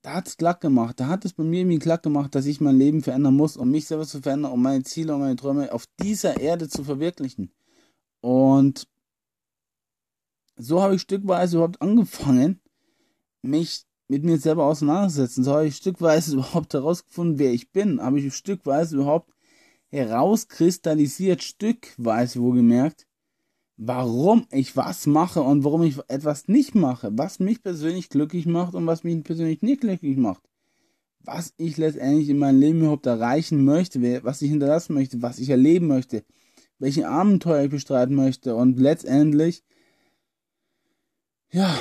da hat es glatt gemacht. Da hat es bei mir irgendwie glatt gemacht, dass ich mein Leben verändern muss, um mich selber zu verändern, um meine Ziele und meine Träume auf dieser Erde zu verwirklichen. Und so habe ich stückweise überhaupt angefangen, mich mit mir selber auseinanderzusetzen. So habe ich stückweise überhaupt herausgefunden, wer ich bin. Habe ich stückweise überhaupt herauskristallisiert, stückweise wohlgemerkt, warum ich was mache und warum ich etwas nicht mache, was mich persönlich glücklich macht und was mich persönlich nicht glücklich macht. Was ich letztendlich in meinem Leben überhaupt erreichen möchte, was ich hinterlassen möchte, was ich erleben möchte, welche Abenteuer ich bestreiten möchte und letztendlich, ja,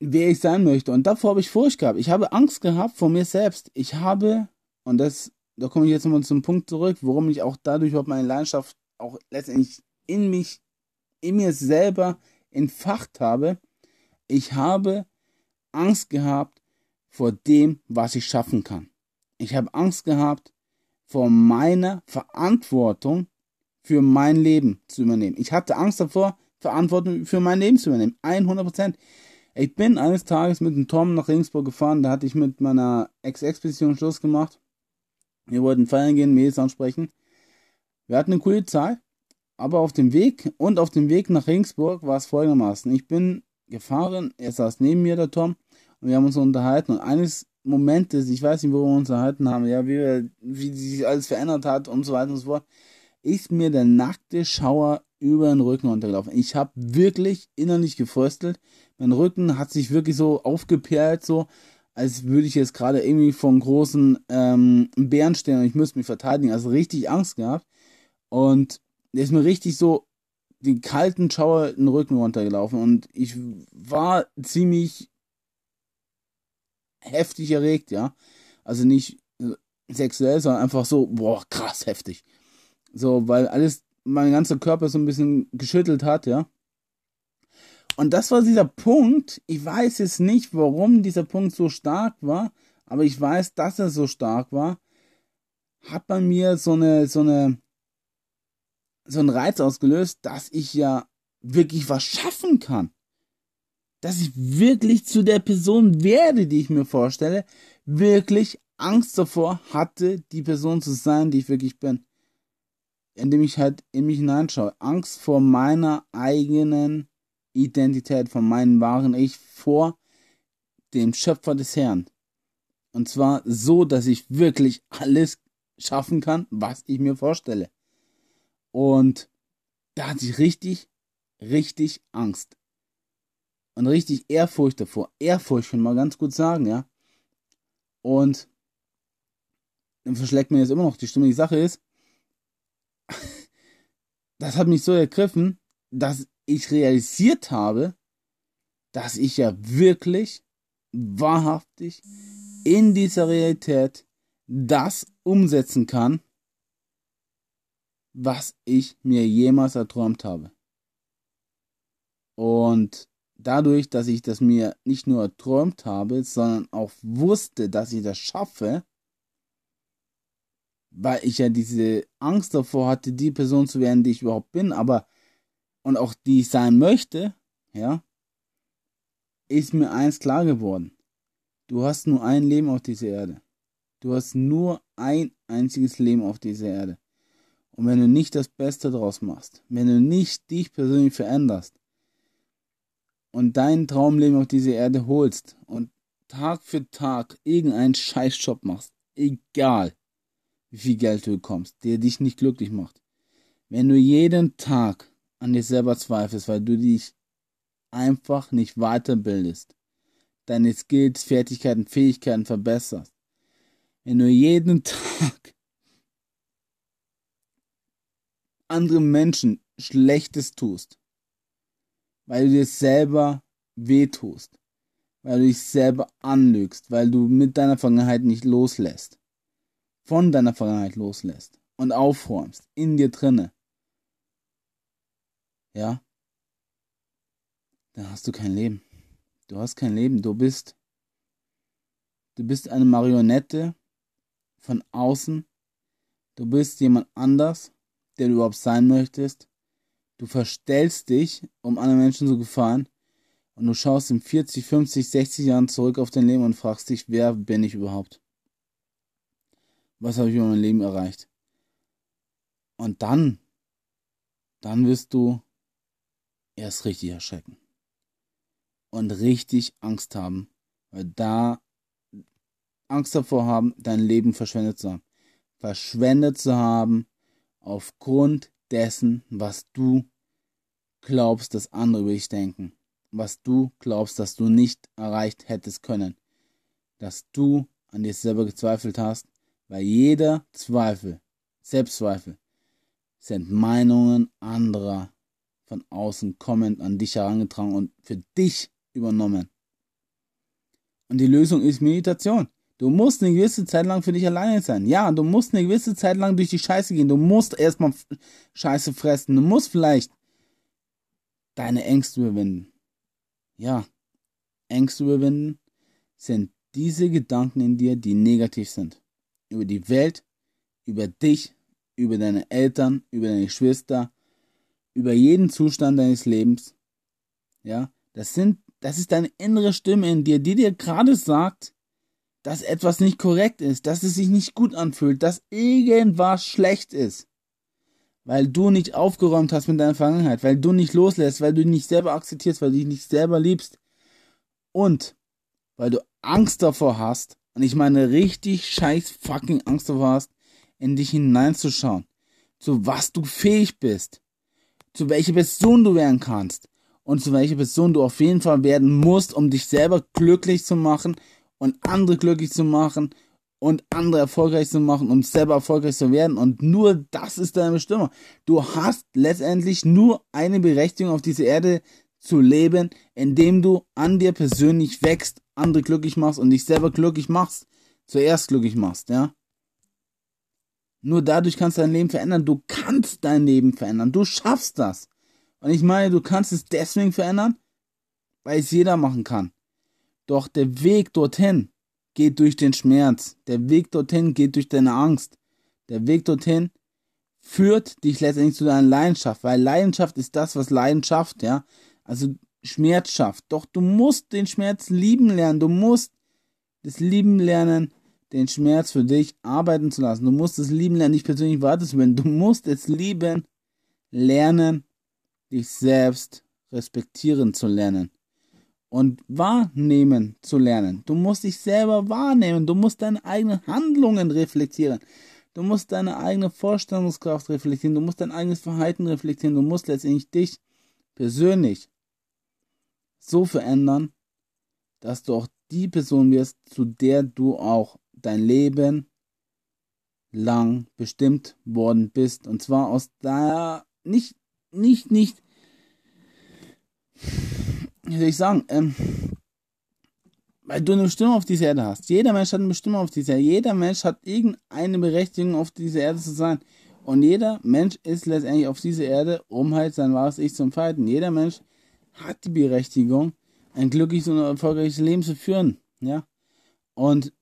wer ich sein möchte. Und davor habe ich Furcht gehabt. Ich habe Angst gehabt vor mir selbst. Ich habe, und das, da komme ich jetzt nochmal zum Punkt zurück, warum ich auch dadurch überhaupt meine Leidenschaft auch letztendlich in mich, in mir selber entfacht habe. Ich habe Angst gehabt vor dem, was ich schaffen kann. Ich habe Angst gehabt vor meiner Verantwortung für mein Leben zu übernehmen. Ich hatte Angst davor, Verantwortung für mein Leben zu übernehmen. 100 Prozent. Ich bin eines Tages mit dem Tom nach Regensburg gefahren. Da hatte ich mit meiner Ex-Expedition Schluss gemacht. Wir wollten feiern gehen, Mädels ansprechen. Wir hatten eine coole Zeit. Aber auf dem Weg und auf dem Weg nach Regensburg war es folgendermaßen. Ich bin gefahren, er saß neben mir, der Tom, und wir haben uns unterhalten. Und eines Momentes, ich weiß nicht, wo wir uns unterhalten haben, ja, wie, wie sich alles verändert hat und so weiter und so fort ist mir der nackte Schauer über den Rücken runtergelaufen. Ich habe wirklich innerlich gefröstelt. Mein Rücken hat sich wirklich so aufgeperlt, so als würde ich jetzt gerade irgendwie von großen ähm, Bären stehen und ich müsste mich verteidigen. Also richtig Angst gehabt. Und der ist mir richtig so den kalten Schauer den Rücken runtergelaufen. Und ich war ziemlich heftig erregt, ja. Also nicht sexuell, sondern einfach so, boah, krass heftig. So, weil alles, mein ganzer Körper so ein bisschen geschüttelt hat, ja. Und das war dieser Punkt. Ich weiß jetzt nicht, warum dieser Punkt so stark war, aber ich weiß, dass er so stark war. Hat bei mir so eine, so eine, so einen Reiz ausgelöst, dass ich ja wirklich was schaffen kann. Dass ich wirklich zu der Person werde, die ich mir vorstelle, wirklich Angst davor hatte, die Person zu sein, die ich wirklich bin indem ich halt in mich hineinschaue. Angst vor meiner eigenen Identität, von meinem wahren Ich, vor dem Schöpfer des Herrn. Und zwar so, dass ich wirklich alles schaffen kann, was ich mir vorstelle. Und da hatte ich richtig, richtig Angst. Und richtig Ehrfurcht davor. Ehrfurcht kann man ganz gut sagen, ja. Und dann verschlägt mir jetzt immer noch die Stimme. Die Sache ist, das hat mich so ergriffen, dass ich realisiert habe, dass ich ja wirklich wahrhaftig in dieser Realität das umsetzen kann, was ich mir jemals erträumt habe. Und dadurch, dass ich das mir nicht nur erträumt habe, sondern auch wusste, dass ich das schaffe, weil ich ja diese Angst davor hatte, die Person zu werden, die ich überhaupt bin, aber und auch die ich sein möchte, ja, ist mir eins klar geworden. Du hast nur ein Leben auf dieser Erde. Du hast nur ein einziges Leben auf dieser Erde. Und wenn du nicht das Beste draus machst, wenn du nicht dich persönlich veränderst und dein Traumleben auf diese Erde holst und Tag für Tag irgendeinen Scheißjob machst, egal, wie viel Geld du bekommst, der dich nicht glücklich macht. Wenn du jeden Tag an dir selber zweifelst, weil du dich einfach nicht weiterbildest, deine Skills, Fertigkeiten, Fähigkeiten verbesserst, wenn du jeden Tag anderen Menschen Schlechtes tust, weil du dir selber wehtust, weil du dich selber anlügst, weil du mit deiner Vergangenheit nicht loslässt, von deiner Vergangenheit loslässt und aufräumst in dir drinne, ja, dann hast du kein Leben. Du hast kein Leben. Du bist, du bist eine Marionette von außen. Du bist jemand anders, der du überhaupt sein möchtest. Du verstellst dich, um anderen Menschen zu gefallen. Und du schaust in 40, 50, 60 Jahren zurück auf dein Leben und fragst dich, wer bin ich überhaupt? Was habe ich über mein Leben erreicht? Und dann, dann wirst du erst richtig erschrecken. Und richtig Angst haben. Weil da Angst davor haben, dein Leben verschwendet zu haben. Verschwendet zu haben aufgrund dessen, was du glaubst, dass andere über dich denken. Was du glaubst, dass du nicht erreicht hättest können. Dass du an dir selber gezweifelt hast, weil jeder Zweifel, Selbstzweifel, sind Meinungen anderer von außen kommend an dich herangetragen und für dich übernommen. Und die Lösung ist Meditation. Du musst eine gewisse Zeit lang für dich alleine sein. Ja, du musst eine gewisse Zeit lang durch die Scheiße gehen. Du musst erstmal Scheiße fressen. Du musst vielleicht deine Ängste überwinden. Ja, Ängste überwinden sind diese Gedanken in dir, die negativ sind. Über die Welt, über dich, über deine Eltern, über deine Geschwister, über jeden Zustand deines Lebens. Ja, das sind, das ist deine innere Stimme in dir, die dir gerade sagt, dass etwas nicht korrekt ist, dass es sich nicht gut anfühlt, dass irgendwas schlecht ist. Weil du nicht aufgeräumt hast mit deiner Vergangenheit, weil du nicht loslässt, weil du dich nicht selber akzeptierst, weil du dich nicht selber liebst. Und weil du Angst davor hast, und ich meine richtig scheiß fucking Angst davor hast, in dich hineinzuschauen, zu was du fähig bist, zu welcher Person du werden kannst und zu welcher Person du auf jeden Fall werden musst, um dich selber glücklich zu machen und andere glücklich zu machen und andere erfolgreich zu machen, um selber erfolgreich zu werden. Und nur das ist deine Bestimmung. Du hast letztendlich nur eine Berechtigung auf dieser Erde zu leben, indem du an dir persönlich wächst, andere glücklich machst und dich selber glücklich machst. Zuerst glücklich machst, ja. Nur dadurch kannst du dein Leben verändern. Du kannst dein Leben verändern. Du schaffst das. Und ich meine, du kannst es deswegen verändern, weil es jeder machen kann. Doch der Weg dorthin geht durch den Schmerz. Der Weg dorthin geht durch deine Angst. Der Weg dorthin führt dich letztendlich zu deiner Leidenschaft, weil Leidenschaft ist das, was Leidenschaft, ja. Also Schmerz schafft. Doch du musst den Schmerz lieben lernen. Du musst das Lieben lernen, den Schmerz für dich arbeiten zu lassen. Du musst es lieben lernen, dich persönlich weiterzubilden. Du musst es lieben lernen, dich selbst respektieren zu lernen und wahrnehmen zu lernen. Du musst dich selber wahrnehmen. Du musst deine eigenen Handlungen reflektieren. Du musst deine eigene Vorstellungskraft reflektieren. Du musst dein eigenes Verhalten reflektieren. Du musst letztendlich dich persönlich so verändern, dass du auch die Person wirst, zu der du auch dein Leben lang bestimmt worden bist. Und zwar aus da nicht, nicht, nicht wie soll ich sagen, ähm, weil du eine Bestimmung auf dieser Erde hast. Jeder Mensch hat eine Bestimmung auf dieser Erde. Jeder Mensch hat irgendeine Berechtigung, auf dieser Erde zu sein. Und jeder Mensch ist letztendlich auf dieser Erde, um halt sein wahres Ich zu entfalten. Jeder Mensch hat die Berechtigung, ein glückliches und erfolgreiches Leben zu führen. Ja. Und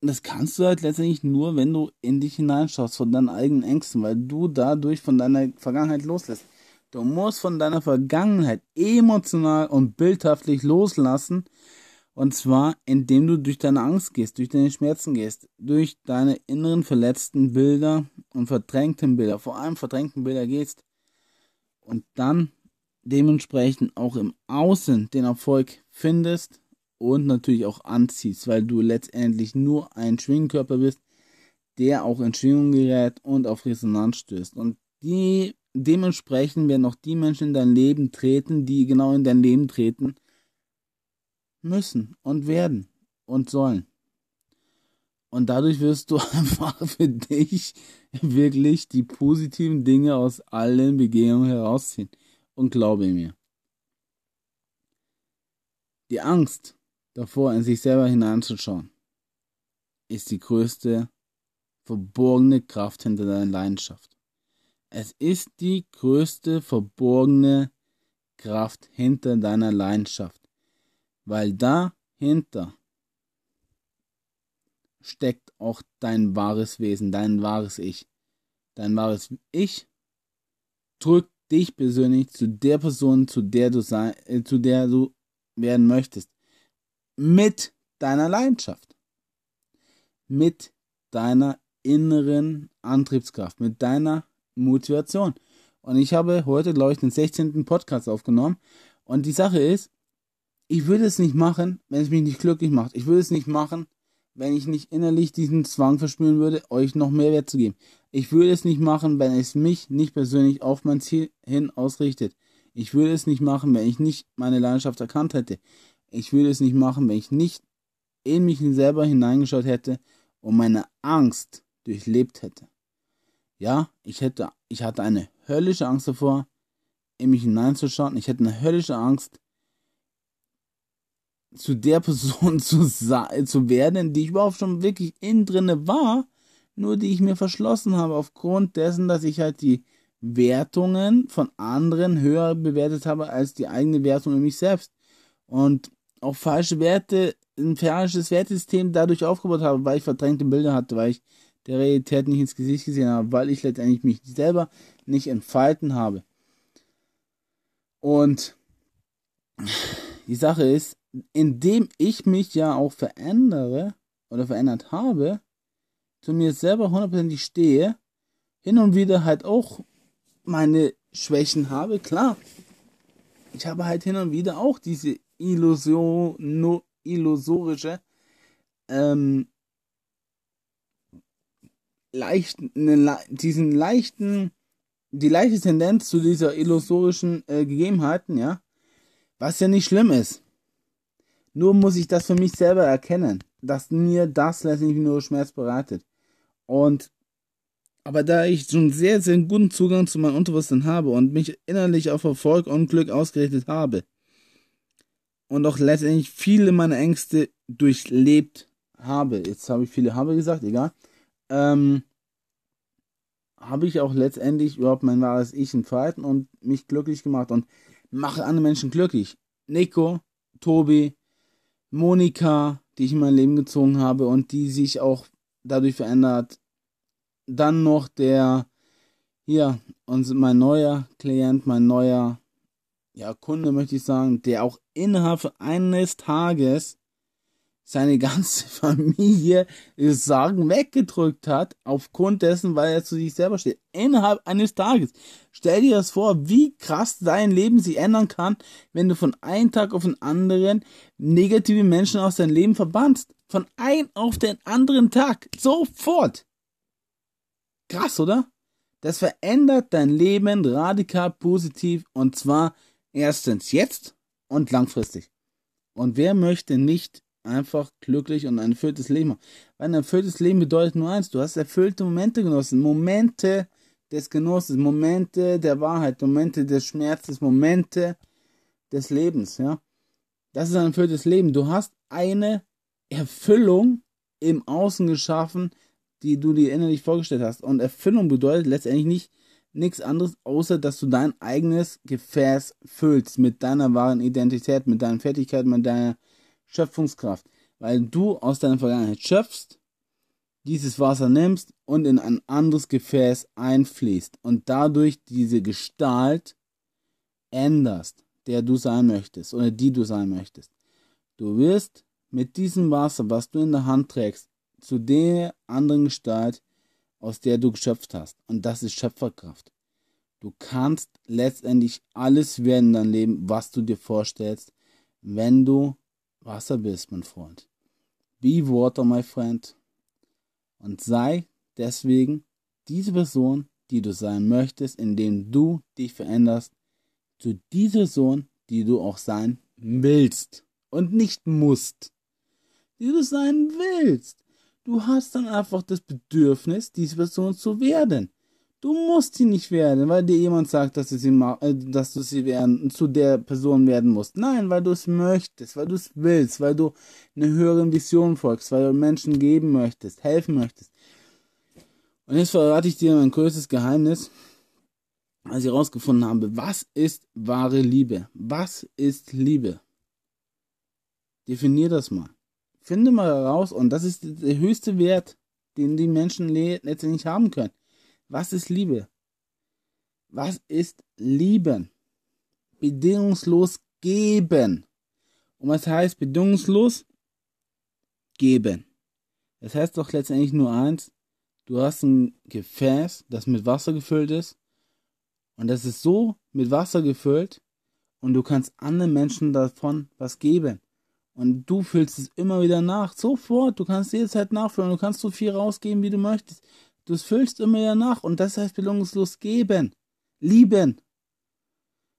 das kannst du halt letztendlich nur, wenn du in dich hineinschaust von deinen eigenen Ängsten, weil du dadurch von deiner Vergangenheit loslässt. Du musst von deiner Vergangenheit emotional und bildhaftlich loslassen. Und zwar, indem du durch deine Angst gehst, durch deine Schmerzen gehst, durch deine inneren verletzten Bilder und verdrängten Bilder, vor allem verdrängten Bilder gehst. Und dann dementsprechend auch im Außen den Erfolg findest und natürlich auch anziehst, weil du letztendlich nur ein Schwingkörper bist, der auch in Schwingung gerät und auf Resonanz stößt. Und die dementsprechend werden auch die Menschen in dein Leben treten, die genau in dein Leben treten müssen und werden und sollen. Und dadurch wirst du einfach für dich wirklich die positiven Dinge aus allen Begegnungen herausziehen. Und glaube mir. Die Angst davor, in sich selber hineinzuschauen, ist die größte verborgene Kraft hinter deiner Leidenschaft. Es ist die größte verborgene Kraft hinter deiner Leidenschaft, weil dahinter steckt auch dein wahres Wesen, dein wahres Ich. Dein wahres Ich drückt dich persönlich zu der Person, zu der du sein, äh, zu der du werden möchtest. Mit deiner Leidenschaft. Mit deiner inneren Antriebskraft, mit deiner Motivation. Und ich habe heute, glaube ich, den 16. Podcast aufgenommen. Und die Sache ist, ich würde es nicht machen, wenn es mich nicht glücklich macht. Ich würde es nicht machen, wenn ich nicht innerlich diesen Zwang verspüren würde, euch noch mehr Wert zu geben. Ich würde es nicht machen, wenn es mich nicht persönlich auf mein Ziel hin ausrichtet. Ich würde es nicht machen, wenn ich nicht meine Leidenschaft erkannt hätte. Ich würde es nicht machen, wenn ich nicht in mich selber hineingeschaut hätte und meine Angst durchlebt hätte. Ja, ich hätte, ich hatte eine höllische Angst davor, in mich hineinzuschauen. Ich hätte eine höllische Angst, zu der Person zu, zu werden, die ich überhaupt schon wirklich innen drinne war, nur die ich mir verschlossen habe, aufgrund dessen, dass ich halt die Wertungen von anderen höher bewertet habe als die eigene Wertung in mich selbst. Und auch falsche Werte, ein falsches Wertesystem dadurch aufgebaut habe, weil ich verdrängte Bilder hatte, weil ich der Realität nicht ins Gesicht gesehen habe, weil ich letztendlich mich selber nicht entfalten habe. Und die Sache ist, indem ich mich ja auch verändere oder verändert habe, zu mir selber hundertprozentig stehe, hin und wieder halt auch meine Schwächen habe, klar. Ich habe halt hin und wieder auch diese Illusion, no, illusorische, ähm, leichten, ne, diesen leichten, die leichte Tendenz zu dieser illusorischen äh, Gegebenheiten, ja, was ja nicht schlimm ist. Nur muss ich das für mich selber erkennen, dass mir das letztendlich nur Schmerz bereitet. Und aber da ich schon sehr, sehr guten Zugang zu meinem Unterbewusstsein habe und mich innerlich auf Erfolg und Glück ausgerichtet habe und auch letztendlich viele meiner Ängste durchlebt habe, jetzt habe ich viele habe gesagt, egal, ähm, habe ich auch letztendlich überhaupt mein wahres Ich entfalten und mich glücklich gemacht und mache andere Menschen glücklich. Nico, Tobi, Monika, die ich in mein Leben gezogen habe und die sich auch dadurch verändert. Dann noch der, hier, und mein neuer Klient, mein neuer ja, Kunde, möchte ich sagen, der auch innerhalb eines Tages seine ganze Familie Sagen weggedrückt hat, aufgrund dessen, weil er zu sich selber steht. Innerhalb eines Tages. Stell dir das vor, wie krass dein Leben sich ändern kann, wenn du von einem Tag auf den anderen negative Menschen aus deinem Leben verbannst. Von einem auf den anderen Tag. Sofort. Krass, oder? Das verändert dein Leben radikal positiv und zwar erstens jetzt und langfristig. Und wer möchte nicht einfach glücklich und ein erfülltes Leben haben. Weil ein erfülltes Leben bedeutet nur eins, du hast erfüllte Momente genossen, Momente des Genusses, Momente der Wahrheit, Momente des Schmerzes, Momente des Lebens, ja. Das ist ein erfülltes Leben. Du hast eine Erfüllung im Außen geschaffen, die du dir innerlich vorgestellt hast. Und Erfüllung bedeutet letztendlich nicht nichts anderes, außer dass du dein eigenes Gefäß füllst mit deiner wahren Identität, mit deinen Fertigkeiten, mit deiner Schöpfungskraft, weil du aus deiner Vergangenheit schöpfst, dieses Wasser nimmst und in ein anderes Gefäß einfließt und dadurch diese Gestalt änderst, der du sein möchtest oder die du sein möchtest. Du wirst mit diesem Wasser, was du in der Hand trägst, zu der anderen Gestalt, aus der du geschöpft hast. Und das ist Schöpferkraft. Du kannst letztendlich alles werden in deinem Leben, was du dir vorstellst, wenn du Wasser bist, mein Freund. Be water, my friend. Und sei deswegen diese Person, die du sein möchtest, indem du dich veränderst, zu dieser Person, die du auch sein willst und nicht musst. Die du sein willst. Du hast dann einfach das Bedürfnis, diese Person zu werden. Du musst sie nicht werden, weil dir jemand sagt, dass du sie, äh, dass du sie werden, zu der Person werden musst. Nein, weil du es möchtest, weil du es willst, weil du eine höhere Vision folgst, weil du Menschen geben möchtest, helfen möchtest. Und jetzt verrate ich dir mein größtes Geheimnis, als ich herausgefunden habe, was ist wahre Liebe? Was ist Liebe? Definier das mal. Finde mal heraus, und das ist der höchste Wert, den die Menschen letztendlich haben können. Was ist Liebe? Was ist lieben? Bedingungslos geben. Und was heißt bedingungslos? Geben. Das heißt doch letztendlich nur eins. Du hast ein Gefäß, das mit Wasser gefüllt ist. Und das ist so mit Wasser gefüllt. Und du kannst anderen Menschen davon was geben. Und du füllst es immer wieder nach. Sofort. Du kannst jederzeit nachfüllen. Du kannst so viel rausgeben, wie du möchtest. Du füllst immer wieder nach. Und das heißt bedingungslos geben. Lieben.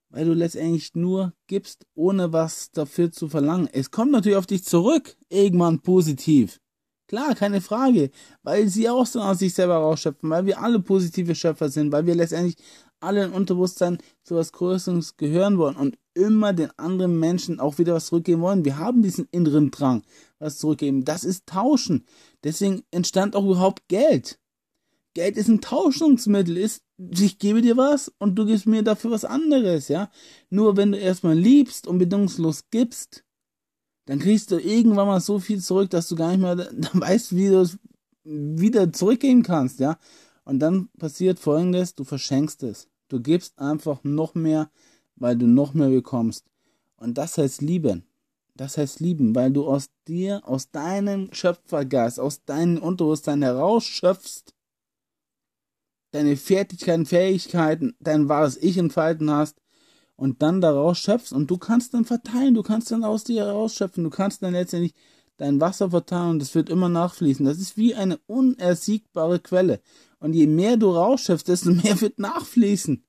Weil du letztendlich nur gibst, ohne was dafür zu verlangen. Es kommt natürlich auf dich zurück. Irgendwann positiv. Klar, keine Frage. Weil sie auch so aus sich selber rausschöpfen. Weil wir alle positive Schöpfer sind. Weil wir letztendlich alle im Unterbewusstsein zu was Größeres gehören wollen und immer den anderen Menschen auch wieder was zurückgeben wollen. Wir haben diesen inneren Drang, was zurückgeben. Das ist Tauschen. Deswegen entstand auch überhaupt Geld. Geld ist ein Tauschungsmittel, ist, ich gebe dir was und du gibst mir dafür was anderes, ja. Nur wenn du erstmal liebst und bedingungslos gibst, dann kriegst du irgendwann mal so viel zurück, dass du gar nicht mehr weißt, wie du es wieder zurückgeben kannst, ja. Und dann passiert folgendes, du verschenkst es. Du gibst einfach noch mehr, weil du noch mehr bekommst. Und das heißt lieben. Das heißt lieben, weil du aus dir, aus deinem Schöpfergeist, aus deinem Unterbewusstsein herausschöpfst, deine Fertigkeiten, Fähigkeiten, dein wahres Ich entfalten hast und dann daraus schöpfst und du kannst dann verteilen, du kannst dann aus dir herausschöpfen, du kannst dann letztendlich dein Wasser verteilen und es wird immer nachfließen. Das ist wie eine unersiegbare Quelle. Und je mehr du rausschöpfst, desto mehr wird nachfließen.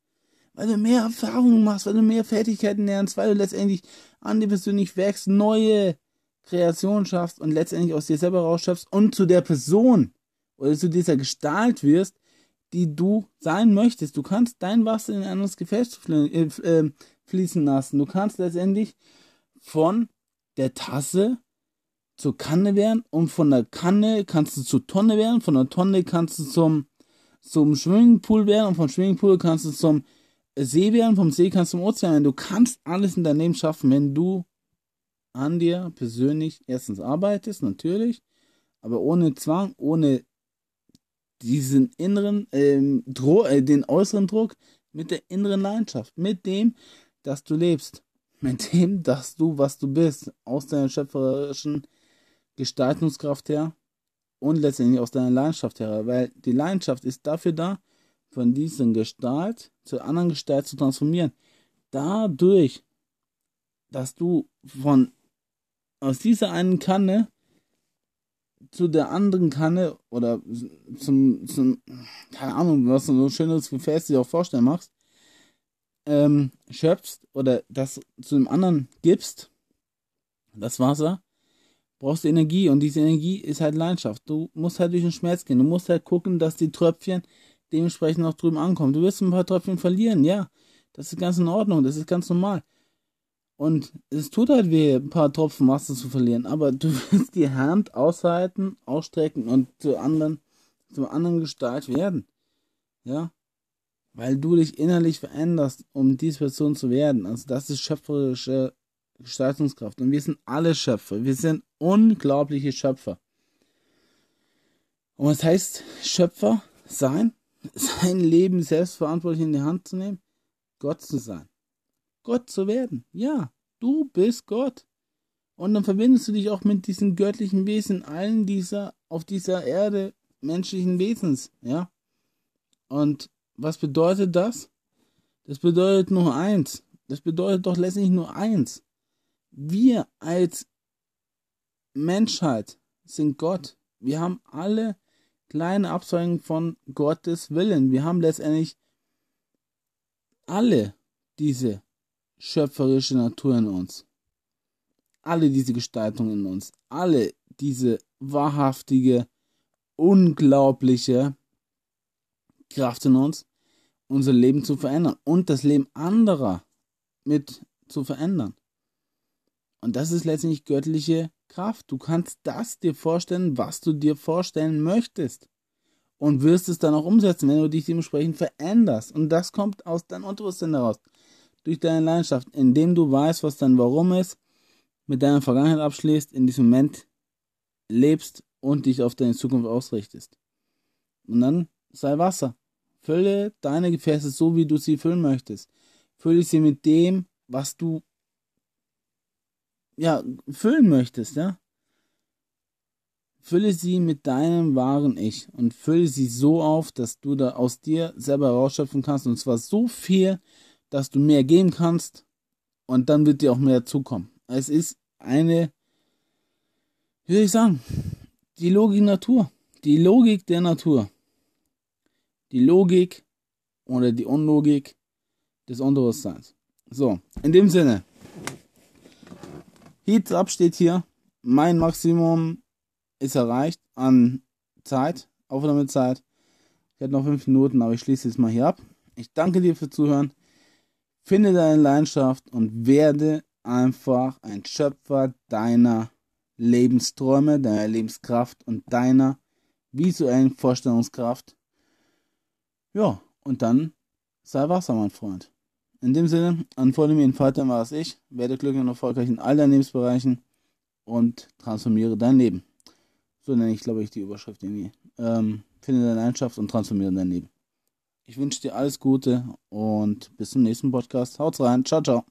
Weil du mehr Erfahrungen machst, weil du mehr Fertigkeiten lernst, weil du letztendlich an dir persönlich wächst, neue Kreationen schaffst und letztendlich aus dir selber rausschöpfst und zu der Person oder zu dieser Gestalt wirst, die du sein möchtest. Du kannst dein Wasser in ein anderes Gefäß äh, äh, fließen lassen. Du kannst letztendlich von der Tasse zur Kanne werden und von der Kanne kannst du zur Tonne werden, von der Tonne kannst du zum zum Swimmingpool werden und vom Swimmingpool kannst du zum See werden, vom See kannst du zum Ozean werden. Du kannst alles in deinem Leben schaffen, wenn du an dir persönlich erstens arbeitest, natürlich, aber ohne Zwang, ohne diesen inneren, ähm, äh, den äußeren Druck, mit der inneren Leidenschaft, mit dem, dass du lebst, mit dem, dass du, was du bist, aus deiner schöpferischen Gestaltungskraft her, und letztendlich aus deiner Leidenschaft her, weil die Leidenschaft ist dafür da, von diesem Gestalt zur anderen Gestalt zu transformieren. Dadurch, dass du von aus dieser einen Kanne zu der anderen Kanne oder zum, zum keine Ahnung, was du so ein schönes Gefäß dir auch vorstellen machst, ähm, schöpfst oder das zu dem anderen gibst, das Wasser, brauchst du Energie und diese Energie ist halt Leidenschaft. Du musst halt durch den Schmerz gehen. Du musst halt gucken, dass die Tröpfchen dementsprechend auch drüben ankommen. Du wirst ein paar Tröpfchen verlieren, ja. Das ist ganz in Ordnung, das ist ganz normal. Und es tut halt weh, ein paar Tropfen Wasser zu verlieren, aber du wirst die Hand aushalten, ausstrecken und zu anderen, zu anderen Gestalt werden. Ja. Weil du dich innerlich veränderst, um diese Person zu werden. Also das ist schöpferische Gestaltungskraft. Und wir sind alle Schöpfer. Wir sind unglaubliche Schöpfer. Und was heißt Schöpfer sein? Sein Leben selbstverantwortlich in die Hand zu nehmen? Gott zu sein. Gott zu werden. Ja, du bist Gott. Und dann verbindest du dich auch mit diesen göttlichen Wesen, allen dieser, auf dieser Erde menschlichen Wesens, ja. Und was bedeutet das? Das bedeutet nur eins. Das bedeutet doch letztendlich nur eins wir als Menschheit sind Gott. Wir haben alle kleine Abzeugen von Gottes Willen. Wir haben letztendlich alle diese schöpferische Natur in uns. Alle diese Gestaltung in uns. Alle diese wahrhaftige, unglaubliche Kraft in uns, unser Leben zu verändern und das Leben anderer mit zu verändern. Und das ist letztendlich göttliche Kraft. Du kannst das dir vorstellen, was du dir vorstellen möchtest. Und wirst es dann auch umsetzen, wenn du dich dementsprechend veränderst. Und das kommt aus deinem Unterbewusstsein heraus. Durch deine Leidenschaft, indem du weißt, was dein Warum ist, mit deiner Vergangenheit abschließt, in diesem Moment lebst und dich auf deine Zukunft ausrichtest. Und dann sei Wasser Fülle deine Gefäße so, wie du sie füllen möchtest. Fülle sie mit dem, was du ja füllen möchtest, ja. Fülle sie mit deinem wahren Ich und fülle sie so auf, dass du da aus dir selber rausschöpfen kannst und zwar so viel, dass du mehr geben kannst und dann wird dir auch mehr zukommen. Es ist eine, wie soll ich sagen, die Logik Natur, die Logik der Natur, die Logik oder die Unlogik des Unterbewusstseins. So, in dem Sinne, Heat up steht hier, mein Maximum ist erreicht an Zeit, Aufnahmezeit. Ich hätte noch fünf Minuten, aber ich schließe jetzt mal hier ab. Ich danke dir für Zuhören. Finde deine Leidenschaft und werde einfach ein Schöpfer deiner Lebensträume, deiner Lebenskraft und deiner visuellen Vorstellungskraft. Ja, und dann sei Wasser, mein Freund. In dem Sinne, antworte mir in Vater war es ich, werde glücklich und erfolgreich in all deinen Lebensbereichen und transformiere dein Leben. So nenne ich, glaube ich, die Überschrift irgendwie. Ähm, finde deine Leidenschaft und transformiere dein Leben. Ich wünsche dir alles Gute und bis zum nächsten Podcast. Haut's rein. Ciao, ciao.